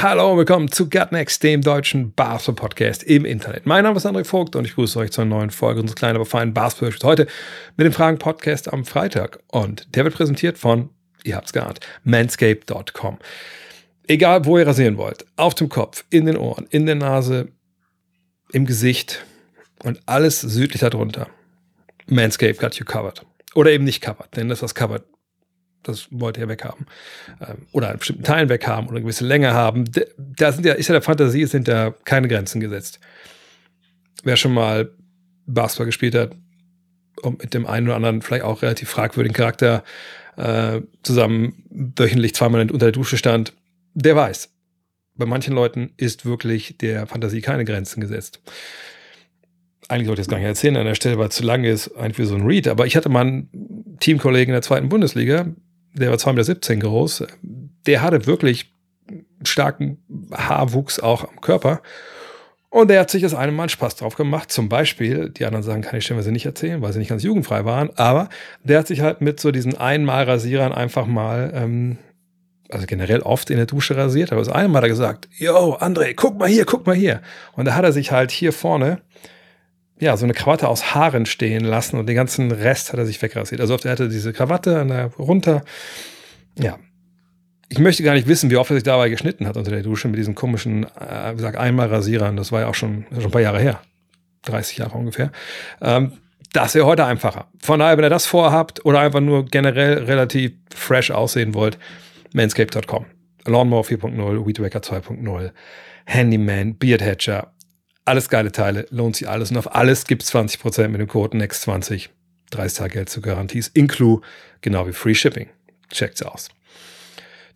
Hallo und willkommen zu Gutnext, dem deutschen Basketball-Podcast im Internet. Mein Name ist André Vogt und ich grüße euch zur neuen Folge unseres kleinen, aber feinen basketball heute mit dem Fragen-Podcast am Freitag. Und der wird präsentiert von, ihr habt's geahnt, manscape.com. Egal, wo ihr rasieren wollt, auf dem Kopf, in den Ohren, in der Nase, im Gesicht und alles südlich darunter. Manscaped got you covered. Oder eben nicht covered, denn das, was covered das wollt ihr weghaben. Ähm, Oder an bestimmten Teilen weghaben oder eine gewisse Länge haben. Da sind ja, ist ja der Fantasie, sind da keine Grenzen gesetzt. Wer schon mal Basketball gespielt hat und mit dem einen oder anderen vielleicht auch relativ fragwürdigen Charakter äh, zusammen wöchentlich zweimal unter der Dusche stand, der weiß. Bei manchen Leuten ist wirklich der Fantasie keine Grenzen gesetzt. Eigentlich sollte ich das gar nicht erzählen an der Stelle, weil es zu lang ist, eigentlich für so ein Read. Aber ich hatte mal einen Teamkollegen in der zweiten Bundesliga, der war 2,17 Meter groß. Der hatte wirklich starken Haarwuchs auch am Körper. Und der hat sich das eine Mal Spaß drauf gemacht. Zum Beispiel, die anderen sagen, kann ich stellenweise nicht erzählen, weil sie nicht ganz jugendfrei waren. Aber der hat sich halt mit so diesen Einmal-Rasierern einfach mal, ähm, also generell oft in der Dusche rasiert. Aber das eine Mal hat er gesagt, yo, André, guck mal hier, guck mal hier. Und da hat er sich halt hier vorne ja, so eine Krawatte aus Haaren stehen lassen und den ganzen Rest hat er sich wegrasiert. Also er hatte diese Krawatte an der, runter. Ja. Ich möchte gar nicht wissen, wie oft er sich dabei geschnitten hat unter der Dusche mit diesen komischen, äh, wie gesagt, einmal Rasierern. Das war ja auch schon, schon ein paar Jahre her. 30 Jahre ungefähr. Ähm, das wäre heute einfacher. Von daher, wenn ihr das vorhabt oder einfach nur generell relativ fresh aussehen wollt, manscape.com. Lawnmower 4.0, Weedwacker 2.0, Handyman, Beard Hatcher, alles geile Teile, lohnt sich alles. Und auf alles gibt es 20% mit dem Code NEXT20. 30 Tage Geld zu Garanties, inclu, genau wie Free Shipping. Checkt's aus.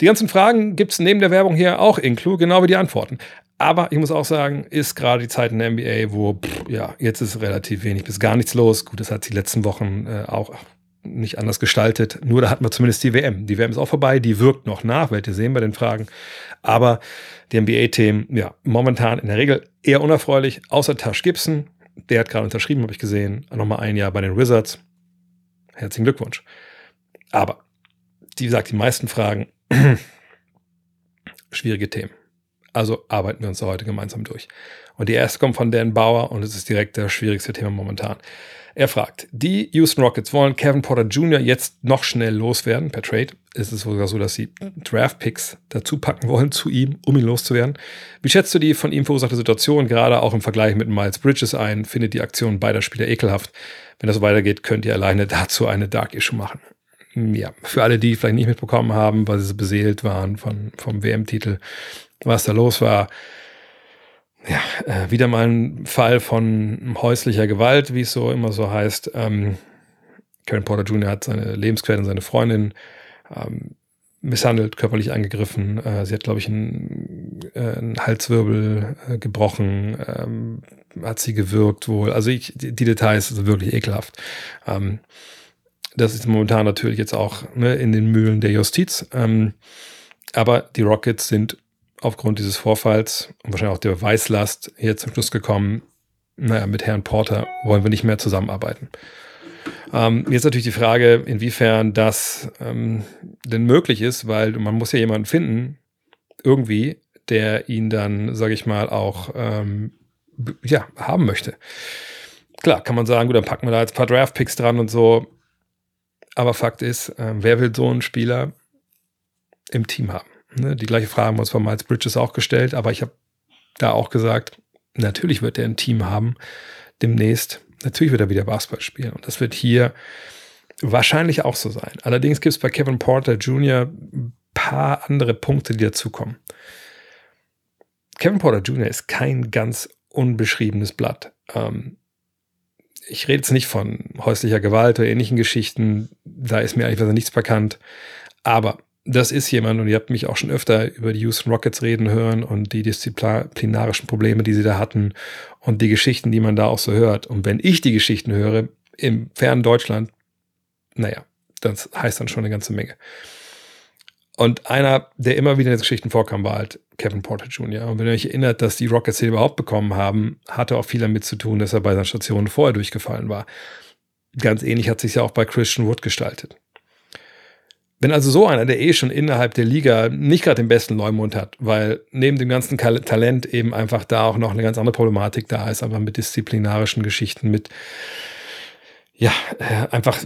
Die ganzen Fragen gibt es neben der Werbung hier auch inclu, genau wie die Antworten. Aber ich muss auch sagen, ist gerade die Zeit in der NBA, wo, pff, ja, jetzt ist relativ wenig bis gar nichts los. Gut, das hat die letzten Wochen äh, auch nicht anders gestaltet. Nur da hatten wir zumindest die WM. Die WM ist auch vorbei, die wirkt noch nach, werdet ihr sehen bei den Fragen. Aber die NBA-Themen, ja, momentan in der Regel eher unerfreulich, außer Tash Gibson. Der hat gerade unterschrieben, habe ich gesehen. Nochmal ein Jahr bei den Wizards. Herzlichen Glückwunsch. Aber, wie gesagt, die meisten Fragen, schwierige Themen. Also arbeiten wir uns da heute gemeinsam durch. Und die erste kommt von Dan Bauer und es ist direkt das schwierigste Thema momentan. Er fragt, die Houston Rockets wollen Kevin Porter Jr. jetzt noch schnell loswerden per Trade. Es ist sogar so, dass sie Draft-Picks dazu packen wollen zu ihm, um ihn loszuwerden. Wie schätzt du die von ihm verursachte Situation gerade auch im Vergleich mit Miles Bridges ein? Findet die Aktion beider Spieler ekelhaft? Wenn das so weitergeht, könnt ihr alleine dazu eine Dark Issue machen. Ja, für alle, die vielleicht nicht mitbekommen haben, weil sie beseelt waren von, vom WM-Titel, was da los war. Ja, äh, wieder mal ein Fall von häuslicher Gewalt, wie es so immer so heißt. Ähm, Karen Porter Jr. hat seine Lebensquelle seine Freundin ähm, misshandelt, körperlich angegriffen. Äh, sie hat, glaube ich, einen, äh, einen Halswirbel äh, gebrochen, ähm, hat sie gewürgt wohl. Also ich, die, die Details sind wirklich ekelhaft. Ähm, das ist momentan natürlich jetzt auch ne, in den Mühlen der Justiz. Ähm, aber die Rockets sind aufgrund dieses Vorfalls und wahrscheinlich auch der Beweislast hier zum Schluss gekommen, naja, mit Herrn Porter wollen wir nicht mehr zusammenarbeiten. Ähm, jetzt natürlich die Frage, inwiefern das ähm, denn möglich ist, weil man muss ja jemanden finden, irgendwie, der ihn dann, sage ich mal, auch ähm, ja, haben möchte. Klar, kann man sagen, gut, dann packen wir da jetzt ein paar Draft-Picks dran und so. Aber Fakt ist, ähm, wer will so einen Spieler im Team haben? Ne? Die gleiche Frage haben wir uns von Miles Bridges auch gestellt, aber ich habe da auch gesagt, natürlich wird er ein Team haben demnächst. Natürlich wird er wieder Basketball spielen. Und das wird hier wahrscheinlich auch so sein. Allerdings gibt es bei Kevin Porter Jr. ein paar andere Punkte, die dazukommen. Kevin Porter Jr. ist kein ganz unbeschriebenes Blatt. Ähm, ich rede jetzt nicht von häuslicher Gewalt oder ähnlichen Geschichten. Da ist mir eigentlich nichts bekannt. Aber das ist jemand, und ihr habt mich auch schon öfter über die Houston Rockets reden hören und die disziplinarischen Probleme, die sie da hatten und die Geschichten, die man da auch so hört. Und wenn ich die Geschichten höre im fernen Deutschland, naja, das heißt dann schon eine ganze Menge. Und einer, der immer wieder in den Geschichten vorkam, war halt Kevin Porter Jr. Und wenn ihr euch erinnert, dass die Rockets den überhaupt bekommen haben, hatte auch viel damit zu tun, dass er bei seinen Stationen vorher durchgefallen war. Ganz ähnlich hat sich ja auch bei Christian Wood gestaltet. Wenn also so einer, der eh schon innerhalb der Liga nicht gerade den besten Leumund hat, weil neben dem ganzen Talent eben einfach da auch noch eine ganz andere Problematik da ist, aber mit disziplinarischen Geschichten, mit ja, äh, einfach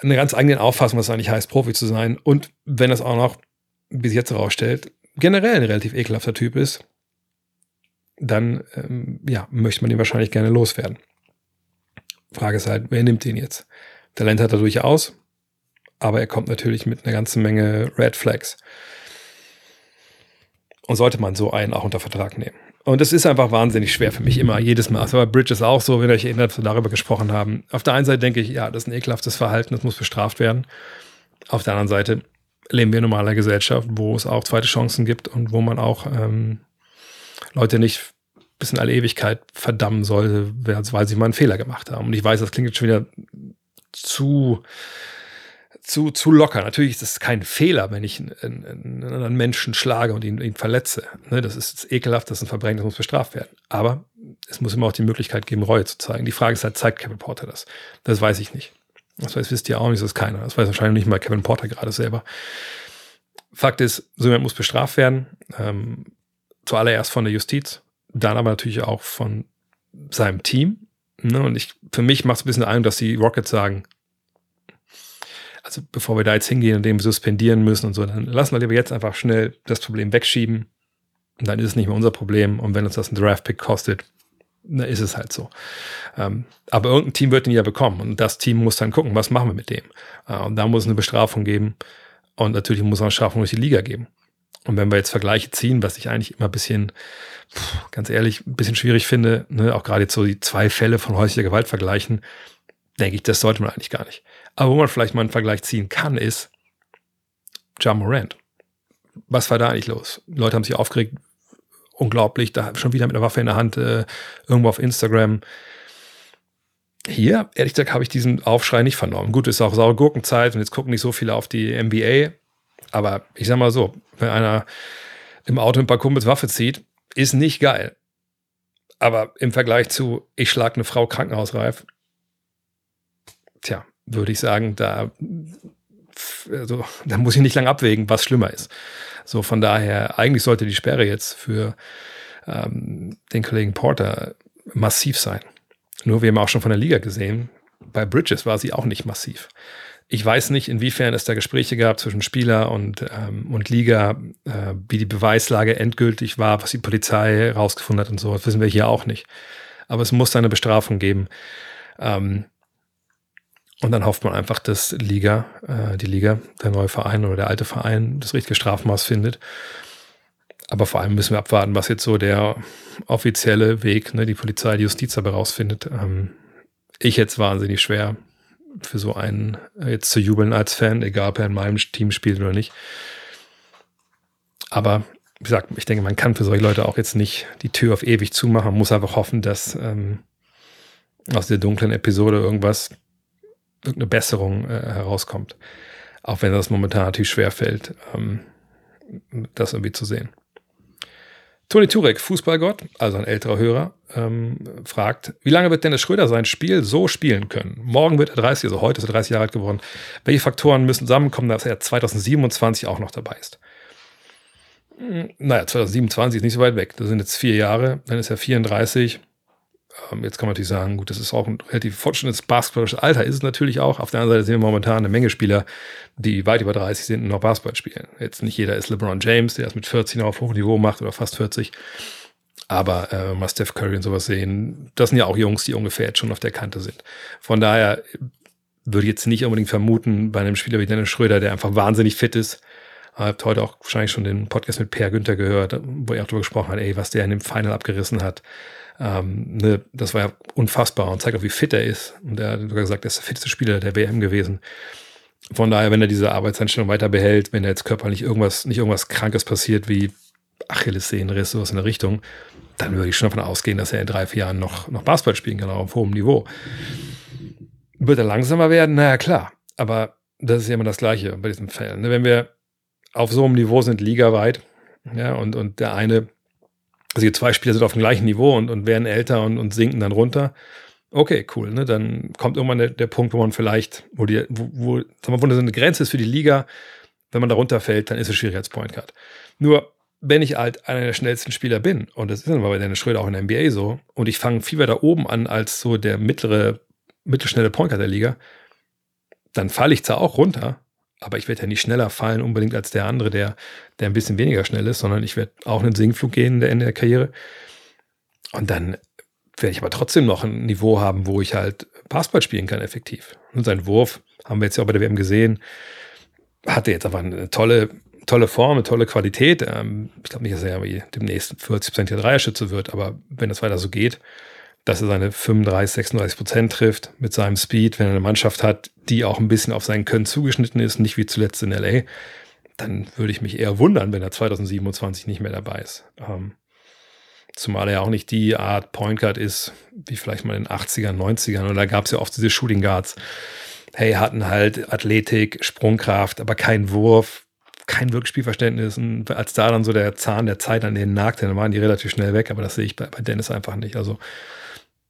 eine ganz eigene Auffassung, was es eigentlich heißt, Profi zu sein. Und wenn es auch noch, sich jetzt herausstellt, generell ein relativ ekelhafter Typ ist, dann ähm, ja, möchte man ihn wahrscheinlich gerne loswerden. Frage ist halt, wer nimmt ihn jetzt? Talent hat er durchaus, aber er kommt natürlich mit einer ganzen Menge Red Flags. Und sollte man so einen auch unter Vertrag nehmen. Und es ist einfach wahnsinnig schwer für mich immer, jedes Mal. Aber Bridges auch so, wenn ihr euch erinnert, wir darüber gesprochen haben. Auf der einen Seite denke ich, ja, das ist ein ekelhaftes Verhalten, das muss bestraft werden. Auf der anderen Seite leben wir in normaler Gesellschaft, wo es auch zweite Chancen gibt und wo man auch ähm, Leute nicht bis in alle Ewigkeit verdammen sollte, weil sie mal einen Fehler gemacht haben. Und ich weiß, das klingt jetzt schon wieder zu zu, zu locker. Natürlich ist es kein Fehler, wenn ich einen, einen, einen Menschen schlage und ihn, ihn verletze. Ne, das ist ekelhaft, das ist ein Verbrechen, das muss bestraft werden. Aber es muss immer auch die Möglichkeit geben, Reue zu zeigen. Die Frage ist halt, zeigt Kevin Porter das? Das weiß ich nicht. Das weiß, wisst ihr auch nicht, das ist keiner. Das weiß wahrscheinlich nicht mal Kevin Porter gerade selber. Fakt ist, so jemand muss bestraft werden. Ähm, zuallererst von der Justiz, dann aber natürlich auch von seinem Team. Ne? Und ich, für mich macht es ein bisschen ein, dass die Rockets sagen, also bevor wir da jetzt hingehen und dem suspendieren müssen und so, dann lassen wir lieber jetzt einfach schnell das Problem wegschieben. Und dann ist es nicht mehr unser Problem. Und wenn uns das ein Draft-Pick kostet, dann ist es halt so. Ähm, aber irgendein Team wird ihn ja bekommen. Und das Team muss dann gucken, was machen wir mit dem. Äh, und da muss es eine Bestrafung geben. Und natürlich muss es eine Bestrafung durch die Liga geben. Und wenn wir jetzt Vergleiche ziehen, was ich eigentlich immer ein bisschen, ganz ehrlich, ein bisschen schwierig finde, ne, auch gerade jetzt so die zwei Fälle von häuslicher Gewalt vergleichen, denke ich, das sollte man eigentlich gar nicht. Aber wo man vielleicht mal einen Vergleich ziehen kann, ist John Morant. Was war da eigentlich los? Die Leute haben sich aufgeregt, unglaublich, da schon wieder mit einer Waffe in der Hand, äh, irgendwo auf Instagram. Hier, ehrlich gesagt, habe ich diesen Aufschrei nicht vernommen. Gut, ist auch saure Gurkenzeit und jetzt gucken nicht so viele auf die NBA. Aber ich sag mal so, wenn einer im Auto ein paar Kumpels Waffe zieht, ist nicht geil. Aber im Vergleich zu, ich schlag eine Frau krankenhausreif, tja, würde ich sagen, da, also, da muss ich nicht lange abwägen, was schlimmer ist. So von daher, eigentlich sollte die Sperre jetzt für ähm, den Kollegen Porter massiv sein. Nur wir haben auch schon von der Liga gesehen, bei Bridges war sie auch nicht massiv. Ich weiß nicht, inwiefern es da Gespräche gab zwischen Spieler und, ähm, und Liga, äh, wie die Beweislage endgültig war, was die Polizei herausgefunden hat und so. Das wissen wir hier auch nicht. Aber es muss da eine Bestrafung geben. Ähm, und dann hofft man einfach, dass Liga, äh, die Liga, der neue Verein oder der alte Verein das richtige Strafmaß findet. Aber vor allem müssen wir abwarten, was jetzt so der offizielle Weg, ne, die Polizei, die Justiz dabei rausfindet. Ähm, ich jetzt wahnsinnig schwer für so einen äh, jetzt zu jubeln als Fan, egal ob er in meinem Team spielt oder nicht. Aber wie gesagt, ich denke, man kann für solche Leute auch jetzt nicht die Tür auf ewig zumachen. Man muss einfach hoffen, dass ähm, aus der dunklen Episode irgendwas irgendeine Besserung äh, herauskommt. Auch wenn das momentan natürlich schwer fällt, ähm, das irgendwie zu sehen. Toni Turek, Fußballgott, also ein älterer Hörer, ähm, fragt, wie lange wird Dennis Schröder sein Spiel so spielen können? Morgen wird er 30, also heute ist er 30 Jahre alt geworden. Welche Faktoren müssen zusammenkommen, dass er 2027 auch noch dabei ist? Hm, naja, 2027 ist nicht so weit weg. Das sind jetzt vier Jahre, dann ist er 34. Ähm, jetzt kann man natürlich sagen, gut, das ist auch ein relativ fortschrittliches basketballisches Alter, ist es natürlich auch. Auf der anderen Seite sehen wir momentan eine Menge Spieler, die weit über 30 sind und noch Basketball spielen. Jetzt nicht jeder ist LeBron James, der es mit 14 auf hohem Niveau macht oder fast 40. Aber äh, mal Steph Curry und sowas sehen, das sind ja auch Jungs, die ungefähr jetzt schon auf der Kante sind. Von daher würde ich jetzt nicht unbedingt vermuten, bei einem Spieler wie Dennis Schröder, der einfach wahnsinnig fit ist, habt heute auch wahrscheinlich schon den Podcast mit Per Günther gehört, wo er auch darüber gesprochen hat, ey, was der in dem Final abgerissen hat. Ähm, ne, das war ja unfassbar und zeigt auch, wie fit er ist. Und er hat sogar gesagt, er ist der fitteste Spieler der WM gewesen. Von daher, wenn er diese Arbeitseinstellung weiter behält, wenn er jetzt körperlich irgendwas, nicht irgendwas Krankes passiert wie Achillessehnenriss, sowas in der Richtung, dann würde ich schon davon ausgehen, dass er in drei, vier Jahren noch, noch Basketball spielen kann, auch auf hohem Niveau. Wird er langsamer werden? Naja, klar. Aber das ist ja immer das Gleiche bei diesen Fällen. Ne? Wenn wir auf so einem Niveau sind, ligaweit, ja, und, und der eine, also die zwei Spieler sind auf dem gleichen Niveau und, und werden älter und, und sinken dann runter. Okay, cool, ne? Dann kommt irgendwann der, der Punkt, wo man vielleicht, wo die, wo, wo, sagen wir, wo eine Grenze ist für die Liga, wenn man da runterfällt, dann ist es schwierig als Point Guard. Nur, wenn ich halt einer der schnellsten Spieler bin, und das ist dann bei Dennis Schröder auch in der NBA so, und ich fange viel weiter oben an als so der mittlere, mittelschnelle Point Guard der Liga, dann falle ich zwar auch runter, aber ich werde ja nicht schneller fallen unbedingt als der andere, der, der ein bisschen weniger schnell ist, sondern ich werde auch einen Sinkflug gehen Ende der Karriere. Und dann werde ich aber trotzdem noch ein Niveau haben, wo ich halt Basketball spielen kann, effektiv. Und sein Wurf, haben wir jetzt ja auch bei der WM gesehen, hatte jetzt aber eine tolle, tolle Form, eine tolle Qualität. Ähm, ich glaube nicht, dass er demnächst 40% der Dreierschütze wird, aber wenn das weiter so geht, dass er seine 35, 36 Prozent trifft mit seinem Speed, wenn er eine Mannschaft hat, die auch ein bisschen auf sein Können zugeschnitten ist, nicht wie zuletzt in LA, dann würde ich mich eher wundern, wenn er 2027 nicht mehr dabei ist. Ähm, zumal er ja auch nicht die Art Point Guard ist, wie vielleicht mal in den 80ern, 90ern, oder da gab es ja oft diese Shooting Guards. Hey, hatten halt Athletik, Sprungkraft, aber kein Wurf, kein wirklich Spielverständnis. Und als da dann so der Zahn der Zeit an denen nagte, dann waren die relativ schnell weg, aber das sehe ich bei, bei Dennis einfach nicht. Also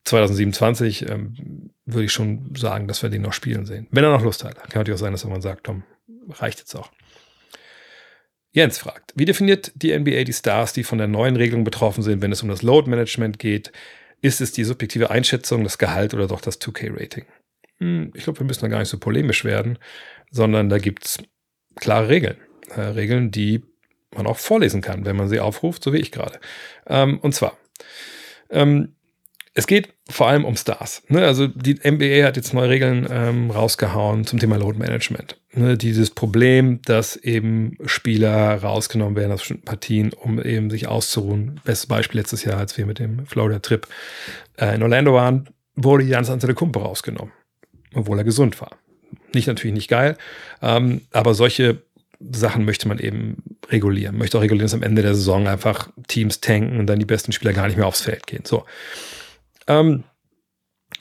2027 ähm, würde ich schon sagen, dass wir den noch spielen sehen. Wenn er noch Lust hat. Kann natürlich auch sein, dass man sagt, Tom, reicht jetzt auch. Jens fragt, wie definiert die NBA die Stars, die von der neuen Regelung betroffen sind, wenn es um das Load Management geht? Ist es die subjektive Einschätzung, das Gehalt oder doch das 2K-Rating? Hm, ich glaube, wir müssen da gar nicht so polemisch werden, sondern da gibt es klare Regeln. Äh, Regeln, die man auch vorlesen kann, wenn man sie aufruft, so wie ich gerade. Ähm, und zwar, ähm, es geht vor allem um Stars. Ne? Also die NBA hat jetzt neue Regeln ähm, rausgehauen zum Thema Load Management. Ne? Dieses Problem, dass eben Spieler rausgenommen werden aus bestimmten Partien, um eben sich auszuruhen. Bestes Beispiel letztes Jahr, als wir mit dem Florida-Trip äh, in Orlando waren, wurde Jans Antetokounmpo rausgenommen, obwohl er gesund war. Nicht natürlich nicht geil, ähm, aber solche Sachen möchte man eben regulieren. Möchte auch regulieren, dass am Ende der Saison einfach Teams tanken und dann die besten Spieler gar nicht mehr aufs Feld gehen. So. Ähm,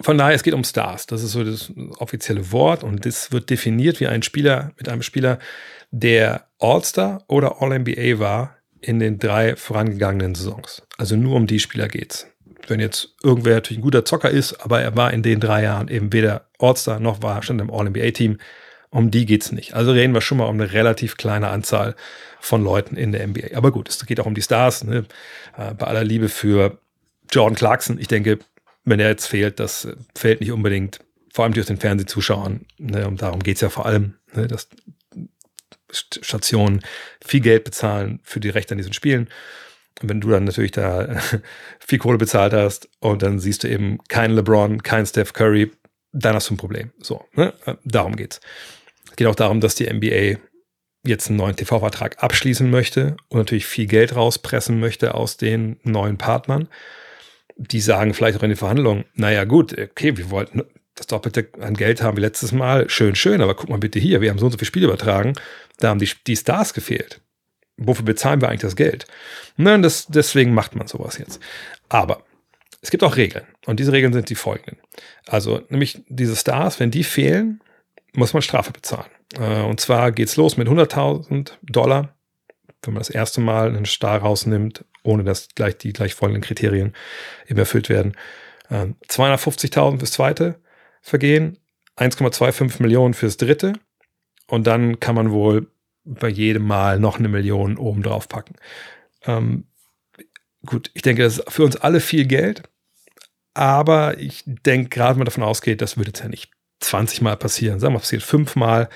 von daher, es geht um Stars. Das ist so das offizielle Wort und das wird definiert wie ein Spieler mit einem Spieler, der All-Star oder All-NBA war in den drei vorangegangenen Saisons. Also nur um die Spieler geht's. Wenn jetzt irgendwer natürlich ein guter Zocker ist, aber er war in den drei Jahren eben weder All-Star noch war schon im All-NBA-Team, um die geht's nicht. Also reden wir schon mal um eine relativ kleine Anzahl von Leuten in der NBA. Aber gut, es geht auch um die Stars. Ne? Äh, bei aller Liebe für Jordan Clarkson, ich denke, wenn er jetzt fehlt, das fällt nicht unbedingt, vor allem durch den Fernsehzuschauern. Ne, und darum geht es ja vor allem, ne, dass Stationen viel Geld bezahlen für die Rechte an diesen Spielen. Und wenn du dann natürlich da viel Kohle bezahlt hast und dann siehst du eben keinen LeBron, keinen Steph Curry, dann hast du ein Problem. So, ne? darum geht's. Es geht auch darum, dass die NBA jetzt einen neuen TV-Vertrag abschließen möchte und natürlich viel Geld rauspressen möchte aus den neuen Partnern die sagen vielleicht auch in den Verhandlungen, naja gut, okay, wir wollten das Doppelte an Geld haben wie letztes Mal, schön, schön, aber guck mal bitte hier, wir haben so und so viele Spiele übertragen, da haben die, die Stars gefehlt. Wofür bezahlen wir eigentlich das Geld? Na, das, deswegen macht man sowas jetzt. Aber es gibt auch Regeln und diese Regeln sind die folgenden. Also nämlich diese Stars, wenn die fehlen, muss man Strafe bezahlen. Äh, und zwar geht's los mit 100.000 Dollar, wenn man das erste Mal einen Star rausnimmt ohne dass gleich die gleich folgenden Kriterien eben erfüllt werden. 250.000 ähm, fürs zweite Vergehen, 1,25 Millionen fürs dritte und dann kann man wohl bei jedem Mal noch eine Million oben drauf packen. Ähm, gut, ich denke, das ist für uns alle viel Geld, aber ich denke, gerade wenn man davon ausgeht, das würde jetzt ja nicht 20 Mal passieren, sagen wir, passiert fünfmal,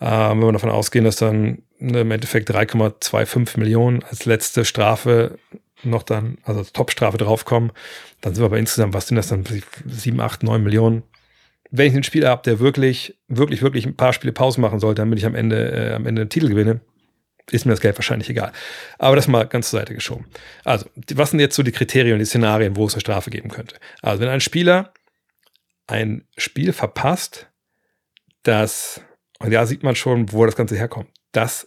ähm, wenn wir davon ausgehen, dass dann im Endeffekt 3,25 Millionen als letzte Strafe noch dann, also als Topstrafe draufkommen, dann sind wir aber insgesamt, was sind das dann, 7, 8, 9 Millionen. Wenn ich einen Spieler habe, der wirklich, wirklich, wirklich ein paar Spiele Pause machen sollte, damit ich am Ende, äh, am Ende einen Titel gewinne, ist mir das Geld wahrscheinlich egal. Aber das mal ganz zur Seite geschoben. Also, was sind jetzt so die Kriterien, die Szenarien, wo es eine Strafe geben könnte? Also, wenn ein Spieler ein Spiel verpasst, das Und da sieht man schon, wo das Ganze herkommt. Dass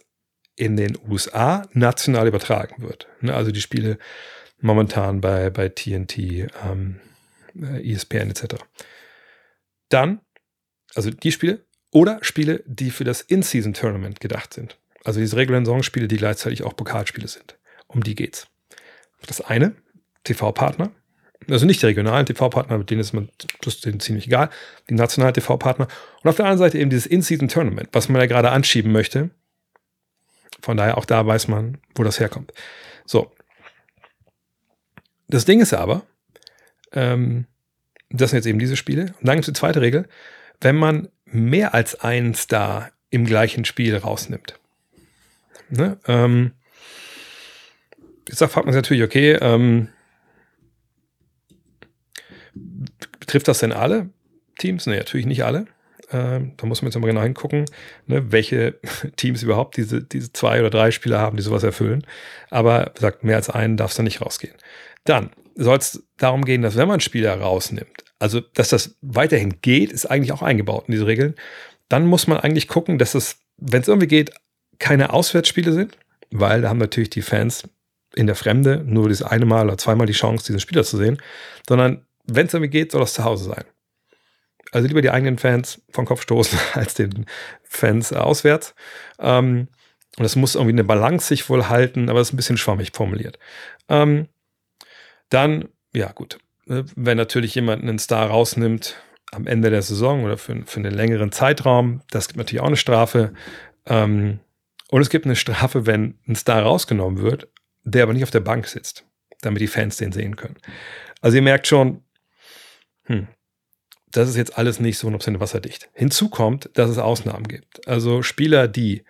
in den USA national übertragen wird. Ne, also die Spiele momentan bei, bei TNT, ähm, ESPN etc. Dann, also die Spiele oder Spiele, die für das In-Season-Tournament gedacht sind. Also diese regulären Saisonspiele, die gleichzeitig auch Pokalspiele sind. Um die geht's. Das eine, TV-Partner. Also nicht die regionalen TV-Partner, mit denen ist man das ist denen ziemlich egal. Die nationalen TV-Partner. Und auf der anderen Seite eben dieses In-Season-Tournament, was man ja gerade anschieben möchte. Von daher auch da weiß man, wo das herkommt. So. Das Ding ist aber, ähm, das sind jetzt eben diese Spiele. Und dann gibt es die zweite Regel. Wenn man mehr als einen Star im gleichen Spiel rausnimmt. Ne? Ähm, jetzt fragt man sich natürlich, okay, ähm, betrifft das denn alle Teams? Ne, natürlich nicht alle. Ähm, da muss man jetzt mal genau hingucken, ne, welche Teams überhaupt diese, diese zwei oder drei Spieler haben, die sowas erfüllen. Aber sagt, mehr als einen darf es da nicht rausgehen. Dann soll es darum gehen, dass wenn man Spieler rausnimmt, also dass das weiterhin geht, ist eigentlich auch eingebaut in diese Regeln, dann muss man eigentlich gucken, dass es, wenn es irgendwie geht, keine Auswärtsspiele sind, weil da haben natürlich die Fans in der Fremde nur dieses eine Mal oder zweimal die Chance, diesen Spieler zu sehen, sondern wenn es irgendwie geht, soll das zu Hause sein. Also lieber die eigenen Fans vom Kopf stoßen als den Fans auswärts. Ähm, und das muss irgendwie eine Balance sich wohl halten, aber das ist ein bisschen schwammig formuliert. Ähm, dann, ja gut, ne, wenn natürlich jemand einen Star rausnimmt am Ende der Saison oder für, für einen längeren Zeitraum, das gibt natürlich auch eine Strafe. Ähm, und es gibt eine Strafe, wenn ein Star rausgenommen wird, der aber nicht auf der Bank sitzt, damit die Fans den sehen können. Also ihr merkt schon, hm, das ist jetzt alles nicht so 100% wasserdicht. Hinzu kommt, dass es Ausnahmen gibt. Also Spieler, die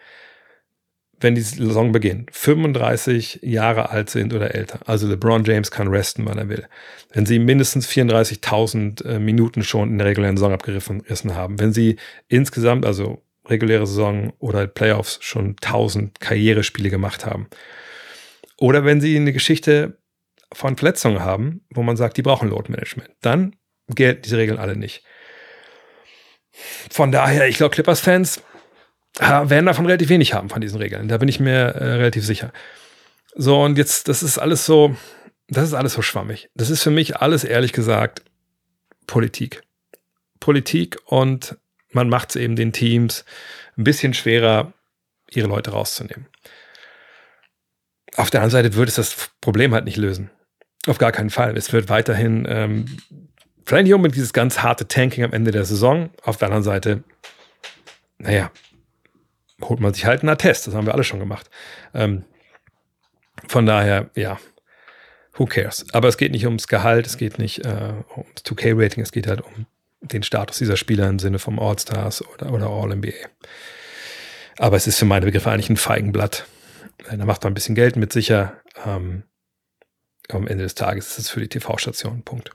wenn die Saison beginnt, 35 Jahre alt sind oder älter. Also LeBron James kann resten, wann er will. Wenn sie mindestens 34.000 äh, Minuten schon in der regulären Saison abgerissen haben. Wenn sie insgesamt, also reguläre Saison oder Playoffs, schon 1000 Karrierespiele gemacht haben. Oder wenn sie eine Geschichte von Verletzungen haben, wo man sagt, die brauchen Load Management. Dann gelten diese Regeln alle nicht. Von daher, ich glaube, Clippers-Fans werden davon relativ wenig haben von diesen Regeln. Da bin ich mir äh, relativ sicher. So, und jetzt, das ist alles so, das ist alles so schwammig. Das ist für mich alles, ehrlich gesagt, Politik. Politik und man macht es eben den Teams ein bisschen schwerer, ihre Leute rauszunehmen. Auf der anderen Seite würde es das Problem halt nicht lösen. Auf gar keinen Fall. Es wird weiterhin, ähm, vielleicht nicht unbedingt dieses ganz harte Tanking am Ende der Saison. Auf der anderen Seite, naja, holt man sich halt einen Attest. Das haben wir alle schon gemacht. Ähm, von daher, ja, who cares? Aber es geht nicht ums Gehalt, es geht nicht äh, ums 2K-Rating, es geht halt um den Status dieser Spieler im Sinne vom All-Stars oder, oder All-NBA. Aber es ist für meine Begriffe eigentlich ein Feigenblatt. Da macht man ein bisschen Geld mit sicher. Ähm, am Ende des Tages ist es für die TV-Station. Punkt.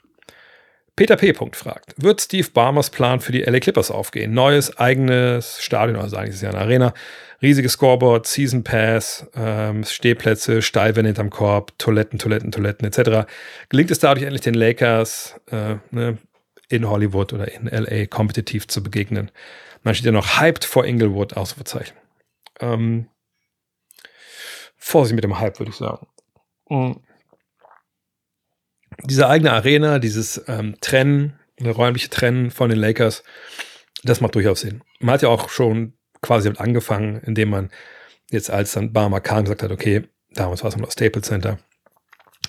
Peter P. fragt, wird Steve Barmers Plan für die LA Clippers aufgehen? Neues, eigenes Stadion, also eigentlich ist es ja eine Arena, riesiges Scoreboard, Season Pass, ähm, Stehplätze, Steilwände hinterm Korb, Toiletten, Toiletten, Toiletten etc. Gelingt es dadurch endlich den Lakers äh, ne, in Hollywood oder in LA kompetitiv zu begegnen? Man steht ja noch hyped vor Inglewood, Ausrufezeichen. Ähm, Vorsicht mit dem Hype, würde ich sagen. Mhm diese eigene Arena, dieses ähm, Trennen, räumliche Trennen von den Lakers, das macht durchaus Sinn. Man hat ja auch schon quasi damit angefangen, indem man jetzt als dann Barmer kam gesagt hat, okay, damals war es noch Staples Center.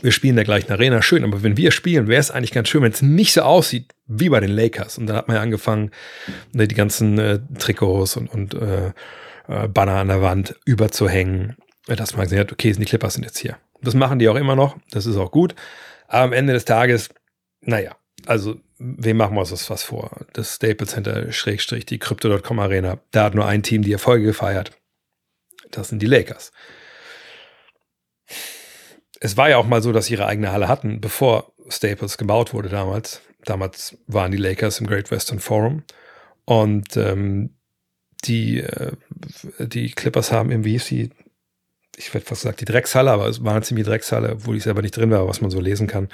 Wir spielen in der gleichen Arena, schön, aber wenn wir spielen, wäre es eigentlich ganz schön, wenn es nicht so aussieht wie bei den Lakers. Und dann hat man ja angefangen, ne, die ganzen äh, Trikots und, und äh, äh, Banner an der Wand überzuhängen, dass man gesehen hat, okay, die Clippers sind jetzt hier. Das machen die auch immer noch, das ist auch gut. Aber am Ende des Tages, naja, also wem machen wir uns was vor? Das Staples Center, Schrägstrich, die Crypto.com Arena, da hat nur ein Team die Erfolge gefeiert. Das sind die Lakers. Es war ja auch mal so, dass sie ihre eigene Halle hatten, bevor Staples gebaut wurde damals. Damals waren die Lakers im Great Western Forum und ähm, die, äh, die Clippers haben im, wie hieß die, ich werde fast gesagt, die Dreckshalle, aber es war eine ziemliche Dreckshalle, wo ich selber nicht drin war, was man so lesen kann.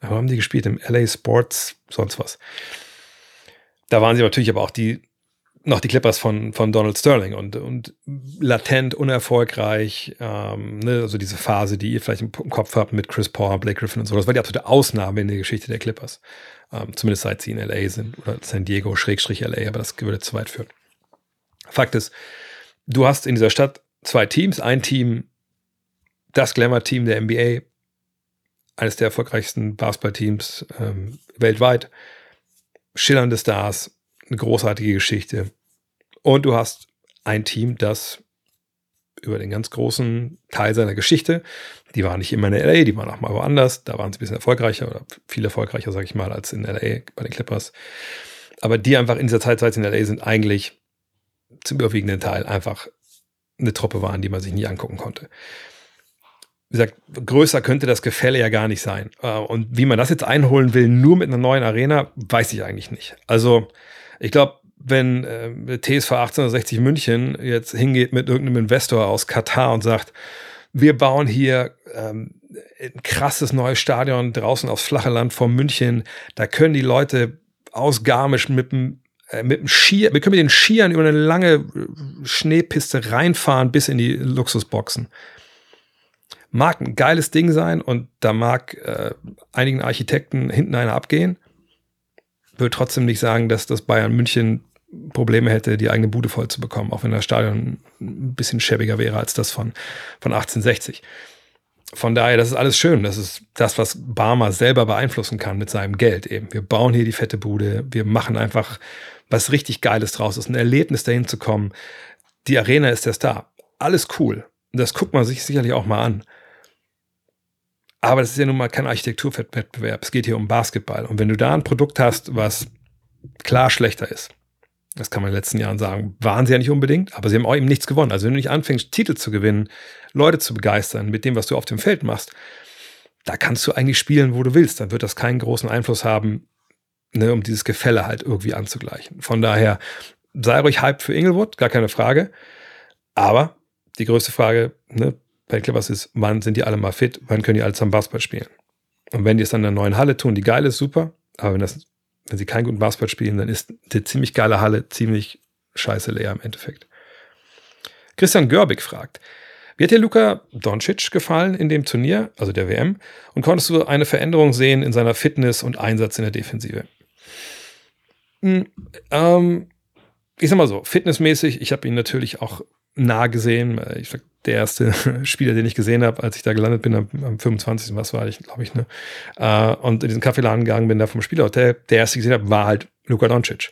Aber haben die gespielt im LA Sports, sonst was. Da waren sie natürlich aber auch die noch die Clippers von, von Donald Sterling und, und latent unerfolgreich, ähm, ne, also diese Phase, die ihr vielleicht im, Kopf habt mit Chris Paul, Blake Griffin und so, das war die absolute Ausnahme in der Geschichte der Clippers. Ähm, zumindest seit sie in LA sind oder San Diego, Schrägstrich LA, aber das würde zu weit führen. Fakt ist, du hast in dieser Stadt zwei Teams, ein Team, das Glamour-Team der NBA, eines der erfolgreichsten Basketballteams ähm, weltweit, schillernde Stars, eine großartige Geschichte. Und du hast ein Team, das über den ganz großen Teil seiner Geschichte, die waren nicht immer in LA, die waren auch mal woanders, da waren sie ein bisschen erfolgreicher oder viel erfolgreicher, sage ich mal, als in LA bei den Clippers. Aber die einfach in dieser Zeit, seit sie in LA sind, eigentlich zum überwiegenden Teil einfach eine Truppe waren, die man sich nie angucken konnte. Wie gesagt, größer könnte das Gefälle ja gar nicht sein. Äh, und wie man das jetzt einholen will, nur mit einer neuen Arena, weiß ich eigentlich nicht. Also, ich glaube, wenn äh, TSV 1860 München jetzt hingeht mit irgendeinem Investor aus Katar und sagt, wir bauen hier ähm, ein krasses neues Stadion draußen aufs flache Land vor München, da können die Leute aus Garmisch mit dem mit dem Skier, wir können mit den Skiern über eine lange äh, Schneepiste reinfahren bis in die Luxusboxen. Mag ein geiles Ding sein und da mag äh, einigen Architekten hinten einer abgehen würde trotzdem nicht sagen, dass das Bayern München Probleme hätte, die eigene Bude voll zu bekommen, auch wenn das Stadion ein bisschen schäbiger wäre als das von, von 1860. Von daher, das ist alles schön. Das ist das, was Barmer selber beeinflussen kann mit seinem Geld eben. Wir bauen hier die fette Bude. Wir machen einfach was richtig Geiles draus. Es ist ein Erlebnis, dahin zu kommen. Die Arena ist der Star. Alles cool. Das guckt man sich sicherlich auch mal an. Aber das ist ja nun mal kein Architekturwettbewerb. Es geht hier um Basketball. Und wenn du da ein Produkt hast, was klar schlechter ist, das kann man in den letzten Jahren sagen, waren sie ja nicht unbedingt, aber sie haben auch eben nichts gewonnen. Also wenn du nicht anfängst, Titel zu gewinnen, Leute zu begeistern mit dem, was du auf dem Feld machst, da kannst du eigentlich spielen, wo du willst. Dann wird das keinen großen Einfluss haben, ne, um dieses Gefälle halt irgendwie anzugleichen. Von daher sei ruhig Hype für Inglewood, gar keine Frage. Aber die größte Frage, ne, bei Clippers ist, wann sind die alle mal fit, wann können die alle zusammen Basketball spielen. Und wenn die es dann in der neuen Halle tun, die geil ist, super, aber wenn, das, wenn sie keinen guten Basketball spielen, dann ist die ziemlich geile Halle ziemlich scheiße leer im Endeffekt. Christian Görbig fragt, wie hat dir Luka Doncic gefallen in dem Turnier, also der WM, und konntest du eine Veränderung sehen in seiner Fitness und Einsatz in der Defensive? Hm, ähm, ich sag mal so, fitnessmäßig, ich habe ihn natürlich auch nah gesehen. Ich sag, der erste Spieler, den ich gesehen habe, als ich da gelandet bin, am, am 25. was war ich, glaube ich, ne? Äh, und in diesen Kaffeeladen gegangen bin, da vom Spielerhotel, der erste gesehen habe, war halt Luka Doncic.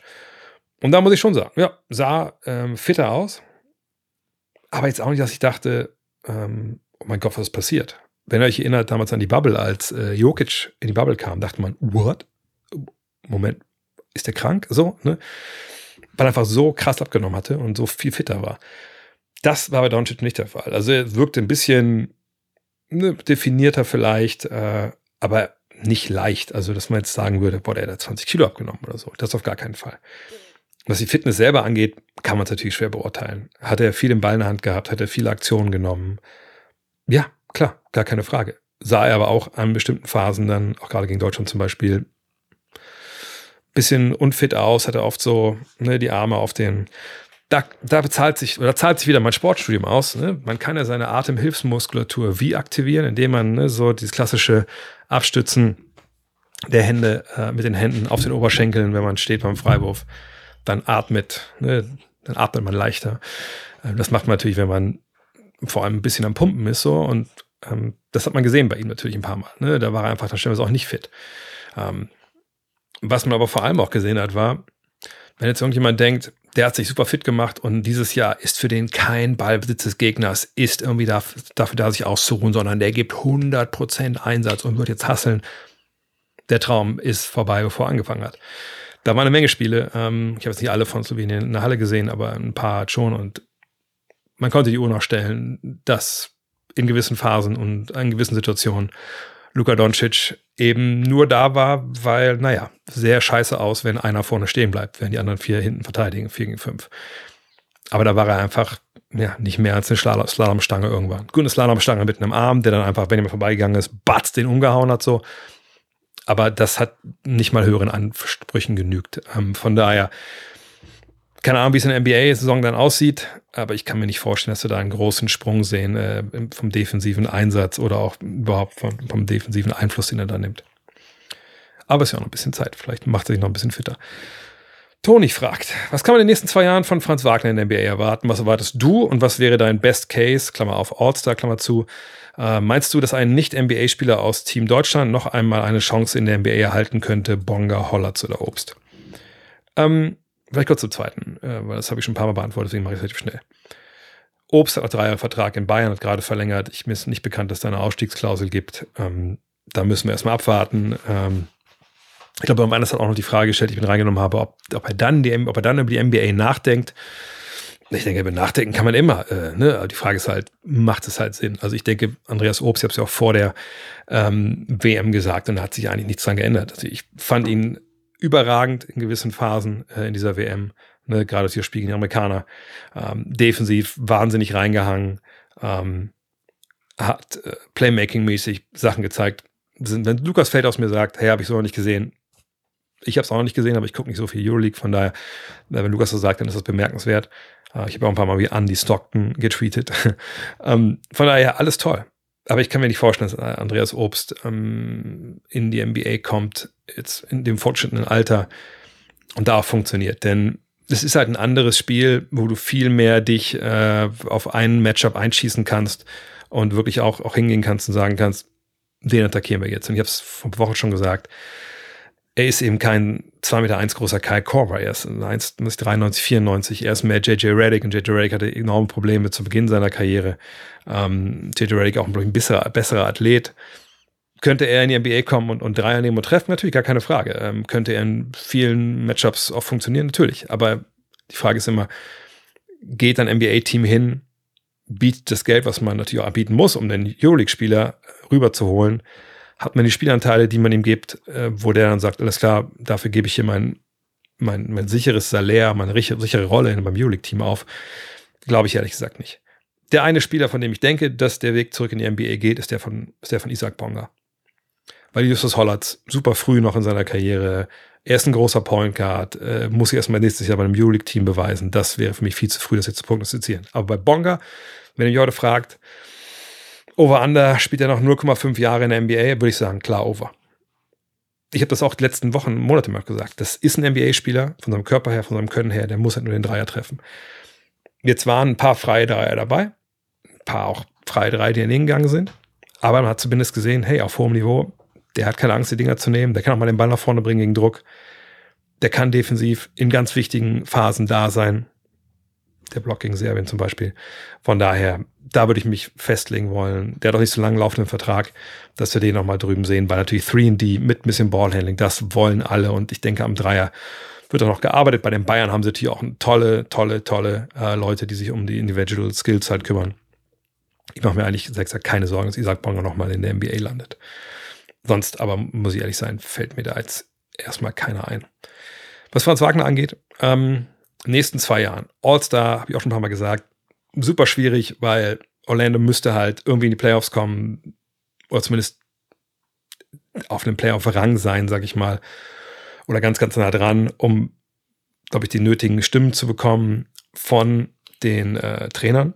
Und da muss ich schon sagen, ja, sah ähm, fitter aus, aber jetzt auch nicht, dass ich dachte, ähm, oh mein Gott, was ist passiert? Wenn ihr euch erinnert, damals an die Bubble, als äh, Jokic in die Bubble kam, dachte man, what? Moment, ist der krank? So, ne? Weil er einfach so krass abgenommen hatte und so viel fitter war. Das war bei Doncic nicht der Fall. Also er wirkte ein bisschen ne, definierter vielleicht, äh, aber nicht leicht. Also, dass man jetzt sagen würde, boah, der hat 20 Kilo abgenommen oder so. Das auf gar keinen Fall. Was die Fitness selber angeht, kann man es natürlich schwer beurteilen. Hat er viel den Ball in der Hand gehabt, hat er viele Aktionen genommen? Ja, klar, gar keine Frage. Sah er aber auch an bestimmten Phasen dann, auch gerade gegen Deutschland zum Beispiel, bisschen unfit aus, hat er oft so ne, die Arme auf den da, da bezahlt sich oder zahlt sich wieder mein Sportstudium aus. Ne? Man kann ja seine Atemhilfsmuskulatur wie aktivieren, indem man ne, so dieses klassische Abstützen der Hände äh, mit den Händen auf den Oberschenkeln, wenn man steht beim Freiwurf, dann atmet, ne? dann atmet man leichter. Äh, das macht man natürlich, wenn man vor allem ein bisschen am Pumpen ist so und ähm, das hat man gesehen bei ihm natürlich ein paar Mal. Ne? Da war er einfach dann stellenweise auch nicht fit. Ähm, was man aber vor allem auch gesehen hat, war, wenn jetzt irgendjemand denkt, der hat sich super fit gemacht und dieses Jahr ist für den kein Ballbesitz des Gegners, ist irgendwie dafür, dafür da, sich auszuruhen, sondern der gibt 100% Einsatz und wird jetzt hasseln. Der Traum ist vorbei, bevor er angefangen hat. Da waren eine Menge Spiele. Ähm, ich habe jetzt nicht alle von Slowenien in der Halle gesehen, aber ein paar schon und man konnte die Uhr noch stellen, dass in gewissen Phasen und in gewissen Situationen Luka Doncic eben nur da war, weil, naja, sehr scheiße aus, wenn einer vorne stehen bleibt, wenn die anderen vier hinten verteidigen, vier gegen fünf. Aber da war er einfach, ja, nicht mehr als eine Slalomstange irgendwann. Gute Slalomstange mit einem Arm, der dann einfach, wenn jemand vorbeigegangen ist, batz, den umgehauen hat, so. Aber das hat nicht mal höheren Ansprüchen genügt. Ähm, von daher, keine Ahnung, wie es in der NBA-Saison dann aussieht, aber ich kann mir nicht vorstellen, dass wir da einen großen Sprung sehen äh, vom defensiven Einsatz oder auch überhaupt vom, vom defensiven Einfluss, den er da nimmt. Aber es ist ja auch noch ein bisschen Zeit. Vielleicht macht er sich noch ein bisschen fitter. Toni fragt, was kann man in den nächsten zwei Jahren von Franz Wagner in der NBA erwarten? Was erwartest du und was wäre dein Best Case, Klammer auf All-Star, Klammer zu? Äh, meinst du, dass ein Nicht-NBA-Spieler aus Team Deutschland noch einmal eine Chance in der NBA erhalten könnte? Bonga, Hollatz oder Obst? Ähm, vielleicht kurz zum zweiten, äh, weil das habe ich schon ein paar Mal beantwortet, deswegen mache ich es relativ schnell. Obst hat einen drei Jahre Vertrag in Bayern, hat gerade verlängert. Ich mir ist nicht bekannt, dass da eine Ausstiegsklausel gibt. Ähm, da müssen wir erstmal abwarten. Ähm, ich glaube, anderen hat auch noch die Frage gestellt, die ich mit reingenommen habe, ob, ob, er dann die, ob er dann über die NBA nachdenkt. Ich denke, über Nachdenken kann man immer. Äh, ne? Aber die Frage ist halt, macht es halt Sinn? Also ich denke, Andreas Obst, ich habe es ja auch vor der ähm, WM gesagt und da hat sich eigentlich nichts dran geändert. Also ich fand ihn überragend in gewissen Phasen äh, in dieser WM. Ne? Gerade das Spiel gegen die Amerikaner. Ähm, defensiv wahnsinnig reingehangen. Ähm, hat äh, Playmaking-mäßig Sachen gezeigt. Wenn Lukas Feld aus mir sagt, hey, habe ich so noch nicht gesehen, ich habe es auch noch nicht gesehen, aber ich gucke nicht so viel Euroleague, von daher, wenn Lukas so sagt, dann ist das bemerkenswert. Äh, ich habe auch ein paar Mal wie Andy Stockton getweetet. ähm, von daher, alles toll. Aber ich kann mir nicht vorstellen, dass Andreas Obst ähm, in die NBA kommt, jetzt in dem fortschrittenden Alter und da auch funktioniert. Denn es ist halt ein anderes Spiel, wo du viel mehr dich äh, auf einen Matchup einschießen kannst und wirklich auch, auch hingehen kannst und sagen kannst, den attackieren wir jetzt. Und ich habe es vor Woche schon gesagt, er ist eben kein 2,1 Meter eins großer Kyle Korver. Er ist 1,93, 94. Er ist mehr JJ Reddick und JJ Reddick hatte enorme Probleme zu Beginn seiner Karriere. Ähm, JJ Reddick auch ein besserer, besserer Athlet. Könnte er in die NBA kommen und, und Dreier nehmen und treffen? Natürlich, gar keine Frage. Ähm, könnte er in vielen Matchups auch funktionieren? Natürlich. Aber die Frage ist immer, geht ein NBA-Team hin, bietet das Geld, was man natürlich auch bieten muss, um den Euroleague-Spieler rüberzuholen, hat man die Spielanteile, die man ihm gibt, äh, wo der dann sagt, alles klar, dafür gebe ich hier mein, mein, mein sicheres Salär, meine sichere Rolle in, beim Euroleague-Team auf. Glaube ich ehrlich gesagt nicht. Der eine Spieler, von dem ich denke, dass der Weg zurück in die NBA geht, ist der von, ist der von Isaac Bonga. Weil Justus Hollatz super früh noch in seiner Karriere, er ist ein großer Point Guard, äh, muss sich erstmal nächstes Jahr bei einem Euroleague-Team beweisen. Das wäre für mich viel zu früh, das jetzt zu prognostizieren. Aber bei Bonga, wenn ihr mich heute fragt, Over-Under spielt er noch 0,5 Jahre in der NBA, würde ich sagen, klar Over. Ich habe das auch die letzten Wochen, Monate mal gesagt. Das ist ein NBA-Spieler, von seinem Körper her, von seinem Können her, der muss halt nur den Dreier treffen. Jetzt waren ein paar freie Dreier dabei, ein paar auch freie Dreier, die hingegangen sind. Aber man hat zumindest gesehen, hey, auf hohem Niveau, der hat keine Angst, die Dinger zu nehmen, der kann auch mal den Ball nach vorne bringen gegen Druck. Der kann defensiv in ganz wichtigen Phasen da sein der Block gegen Serbien zum Beispiel. Von daher, da würde ich mich festlegen wollen. Der hat doch nicht so lange laufenden Vertrag, dass wir den nochmal drüben sehen, weil natürlich 3D mit ein bisschen Ballhandling, das wollen alle und ich denke am Dreier wird auch noch gearbeitet. Bei den Bayern haben sie natürlich auch tolle, tolle, tolle äh, Leute, die sich um die Individual Skills halt kümmern. Ich mache mir eigentlich gesagt keine Sorgen, dass Isaac Bonga nochmal in der NBA landet. Sonst aber, muss ich ehrlich sein, fällt mir da jetzt erstmal keiner ein. Was Franz Wagner angeht, ähm, nächsten zwei Jahren. All-Star, habe ich auch schon ein paar Mal gesagt, super schwierig, weil Orlando müsste halt irgendwie in die Playoffs kommen oder zumindest auf einem Playoff-Rang sein, sag ich mal, oder ganz, ganz nah dran, um, glaube ich, die nötigen Stimmen zu bekommen von den äh, Trainern.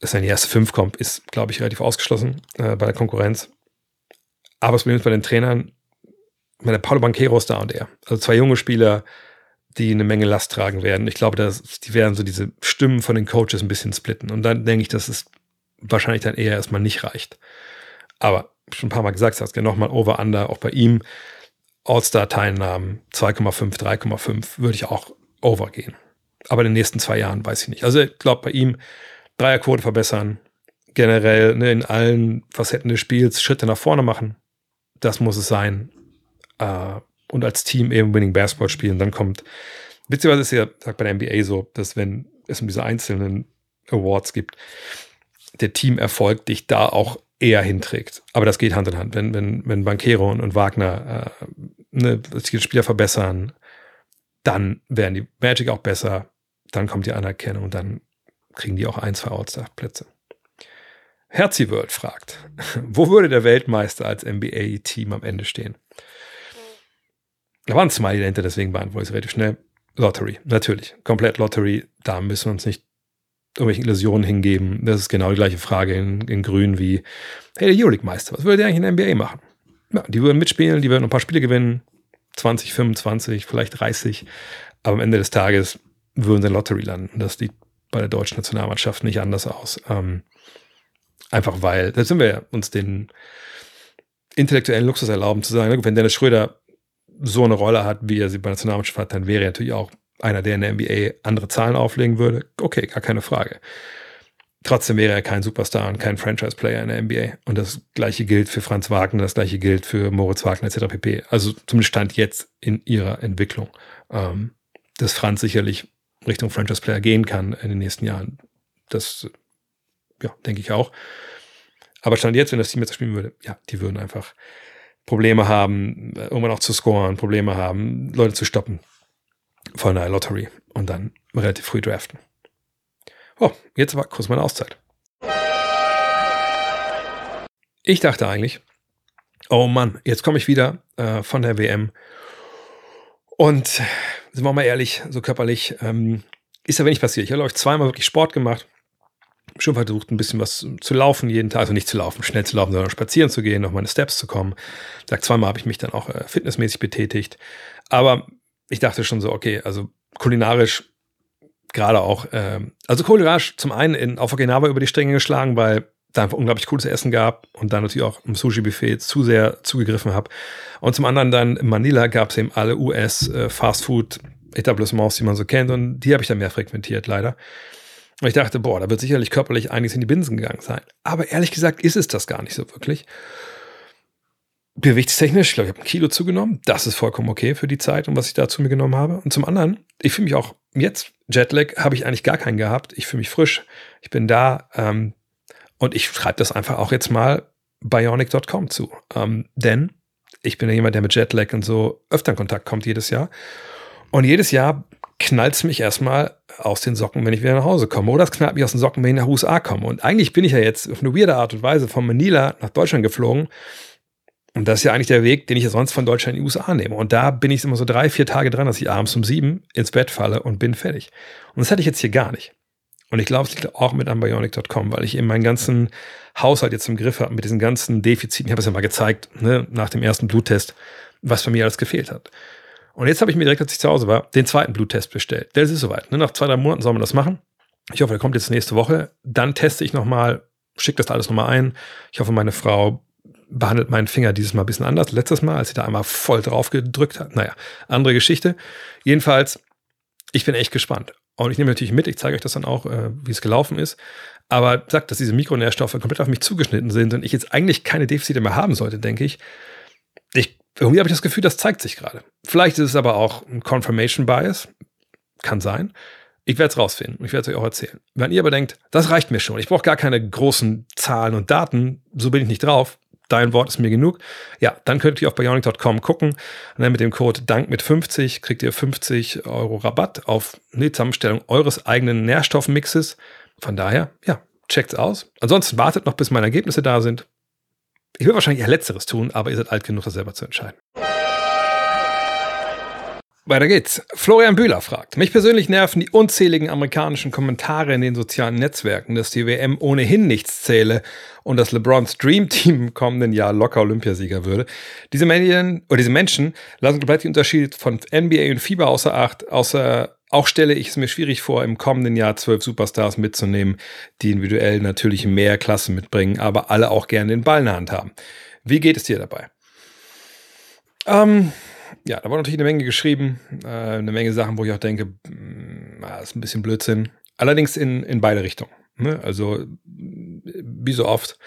Dass er in die erste fünf kommt, ist, glaube ich, relativ ausgeschlossen äh, bei der Konkurrenz. Aber das Problem ist bei den Trainern, meine Paulo Banquero ist da und er. Also zwei junge Spieler, die eine Menge Last tragen werden. Ich glaube, dass die werden so diese Stimmen von den Coaches ein bisschen splitten. Und dann denke ich, dass es wahrscheinlich dann eher erstmal nicht reicht. Aber schon ein paar Mal gesagt, hast nochmal Over-Under, auch bei ihm. All-Star-Teilnahmen 2,5, 3,5 würde ich auch over gehen. Aber in den nächsten zwei Jahren weiß ich nicht. Also ich glaube bei ihm Dreierquote verbessern, generell ne, in allen Facetten des Spiels Schritte nach vorne machen. Das muss es sein. Äh, und als Team eben Winning Basketball spielen. Dann kommt, beziehungsweise ist ja, sagt bei der NBA so, dass wenn es um diese einzelnen Awards gibt, der Teamerfolg dich da auch eher hinträgt. Aber das geht Hand in Hand. Wenn, wenn, wenn Banquero und Wagner äh, ne, die Spieler verbessern, dann werden die Magic auch besser, dann kommt die Anerkennung und dann kriegen die auch ein, zwei All-Star-Plätze. Herzi World fragt, wo würde der Weltmeister als NBA-Team am Ende stehen? Da waren zwei dahinter, deswegen beantworte ich es relativ schnell. Lottery, natürlich. Komplett Lottery. Da müssen wir uns nicht irgendwelche Illusionen hingeben. Das ist genau die gleiche Frage in, in Grün wie, hey, der Euroleague-Meister, was würde der eigentlich in der NBA machen? Ja, die würden mitspielen, die würden ein paar Spiele gewinnen, 20, 25, vielleicht 30, aber am Ende des Tages würden sie in Lottery landen. Das sieht bei der deutschen Nationalmannschaft nicht anders aus. Ähm, einfach weil, da sind wir uns den intellektuellen Luxus erlauben zu sagen, wenn Dennis Schröder so eine Rolle hat, wie er sie bei der Nationalmannschaft hat, dann wäre er natürlich auch einer, der in der NBA andere Zahlen auflegen würde. Okay, gar keine Frage. Trotzdem wäre er kein Superstar und kein Franchise-Player in der NBA. Und das gleiche gilt für Franz Wagner, das gleiche gilt für Moritz Wagner etc. pp. Also zumindest stand jetzt in ihrer Entwicklung, ähm, dass Franz sicherlich Richtung Franchise-Player gehen kann in den nächsten Jahren. Das, ja, denke ich auch. Aber stand jetzt, wenn das Team jetzt spielen würde, ja, die würden einfach Probleme haben, irgendwann auch zu scoren, Probleme haben, Leute zu stoppen von der Lottery und dann relativ früh draften. Oh, jetzt war kurz meine Auszeit. Ich dachte eigentlich, oh Mann, jetzt komme ich wieder äh, von der WM. Und sind wir mal ehrlich, so körperlich, ähm, ist ja wenig passiert. Ich habe, ich, zweimal wirklich Sport gemacht. Schon versucht, ein bisschen was zu laufen jeden Tag. Also nicht zu laufen, schnell zu laufen, sondern spazieren zu gehen, noch meine Steps zu kommen. Sag, zweimal habe ich mich dann auch äh, fitnessmäßig betätigt. Aber ich dachte schon so, okay, also kulinarisch gerade auch, äh, also kulinarisch zum einen in, auf Okinawa über die Stränge geschlagen, weil da einfach unglaublich cooles Essen gab und dann natürlich auch im Sushi-Buffet zu sehr zugegriffen habe. Und zum anderen dann in Manila gab es eben alle US-Fastfood-Etablissements, äh, die man so kennt und die habe ich dann mehr frequentiert, leider. Und ich dachte, boah, da wird sicherlich körperlich einiges in die Binsen gegangen sein. Aber ehrlich gesagt ist es das gar nicht so wirklich. Gewichtstechnisch, ich glaube, ich habe ein Kilo zugenommen. Das ist vollkommen okay für die Zeit und was ich da zu mir genommen habe. Und zum anderen, ich fühle mich auch jetzt, Jetlag habe ich eigentlich gar keinen gehabt. Ich fühle mich frisch. Ich bin da. Ähm, und ich schreibe das einfach auch jetzt mal bionic.com zu. Ähm, denn ich bin ja jemand, der mit Jetlag und so öfter in Kontakt kommt jedes Jahr. Und jedes Jahr knallt es mich erstmal aus den Socken, wenn ich wieder nach Hause komme. Oder es knallt mich aus den Socken, wenn ich nach USA komme. Und eigentlich bin ich ja jetzt auf eine weirde Art und Weise von Manila nach Deutschland geflogen und das ist ja eigentlich der Weg, den ich ja sonst von Deutschland in die USA nehme. Und da bin ich immer so drei, vier Tage dran, dass ich abends um sieben ins Bett falle und bin fertig. Und das hatte ich jetzt hier gar nicht. Und ich glaube, es liegt auch mit Ambionic.com, weil ich eben meinen ganzen Haushalt jetzt im Griff habe mit diesen ganzen Defiziten. Ich habe es ja mal gezeigt, ne, nach dem ersten Bluttest, was bei mir alles gefehlt hat. Und jetzt habe ich mir direkt, als ich zu Hause war, den zweiten Bluttest bestellt. Der ist soweit. Ne? Nach zwei, drei Monaten soll man das machen. Ich hoffe, der kommt jetzt nächste Woche. Dann teste ich nochmal, schicke das alles nochmal ein. Ich hoffe, meine Frau behandelt meinen Finger dieses Mal ein bisschen anders. Letztes Mal, als sie da einmal voll drauf gedrückt hat. Naja, andere Geschichte. Jedenfalls, ich bin echt gespannt. Und ich nehme natürlich mit, ich zeige euch das dann auch, äh, wie es gelaufen ist. Aber sagt, dass diese Mikronährstoffe komplett auf mich zugeschnitten sind und ich jetzt eigentlich keine Defizite mehr haben sollte, denke ich. ich irgendwie habe ich das Gefühl, das zeigt sich gerade. Vielleicht ist es aber auch ein Confirmation Bias. Kann sein. Ich werde es rausfinden und ich werde es euch auch erzählen. Wenn ihr aber denkt, das reicht mir schon, ich brauche gar keine großen Zahlen und Daten, so bin ich nicht drauf, dein Wort ist mir genug. Ja, dann könnt ihr auf bionic.com gucken. Und dann mit dem Code DANK mit 50 kriegt ihr 50 Euro Rabatt auf eine Zusammenstellung eures eigenen Nährstoffmixes. Von daher, ja, checkt's aus. Ansonsten wartet noch, bis meine Ergebnisse da sind. Ich würde wahrscheinlich eher Letzteres tun, aber ihr seid alt genug, das selber zu entscheiden. Weiter geht's. Florian Bühler fragt. Mich persönlich nerven die unzähligen amerikanischen Kommentare in den sozialen Netzwerken, dass die WM ohnehin nichts zähle und dass LeBrons Dream Team im kommenden Jahr locker Olympiasieger würde. Diese oder diese Menschen lassen komplett die Unterschiede von NBA und FIBA außer Acht, außer auch stelle ich es mir schwierig vor, im kommenden Jahr zwölf Superstars mitzunehmen, die individuell natürlich mehr Klasse mitbringen, aber alle auch gerne den Ball in der Hand haben. Wie geht es dir dabei? Ähm, ja, da war natürlich eine Menge geschrieben, äh, eine Menge Sachen, wo ich auch denke, mh, hm, ist ein bisschen Blödsinn. Allerdings in, in beide Richtungen. Ne? Also wie so oft,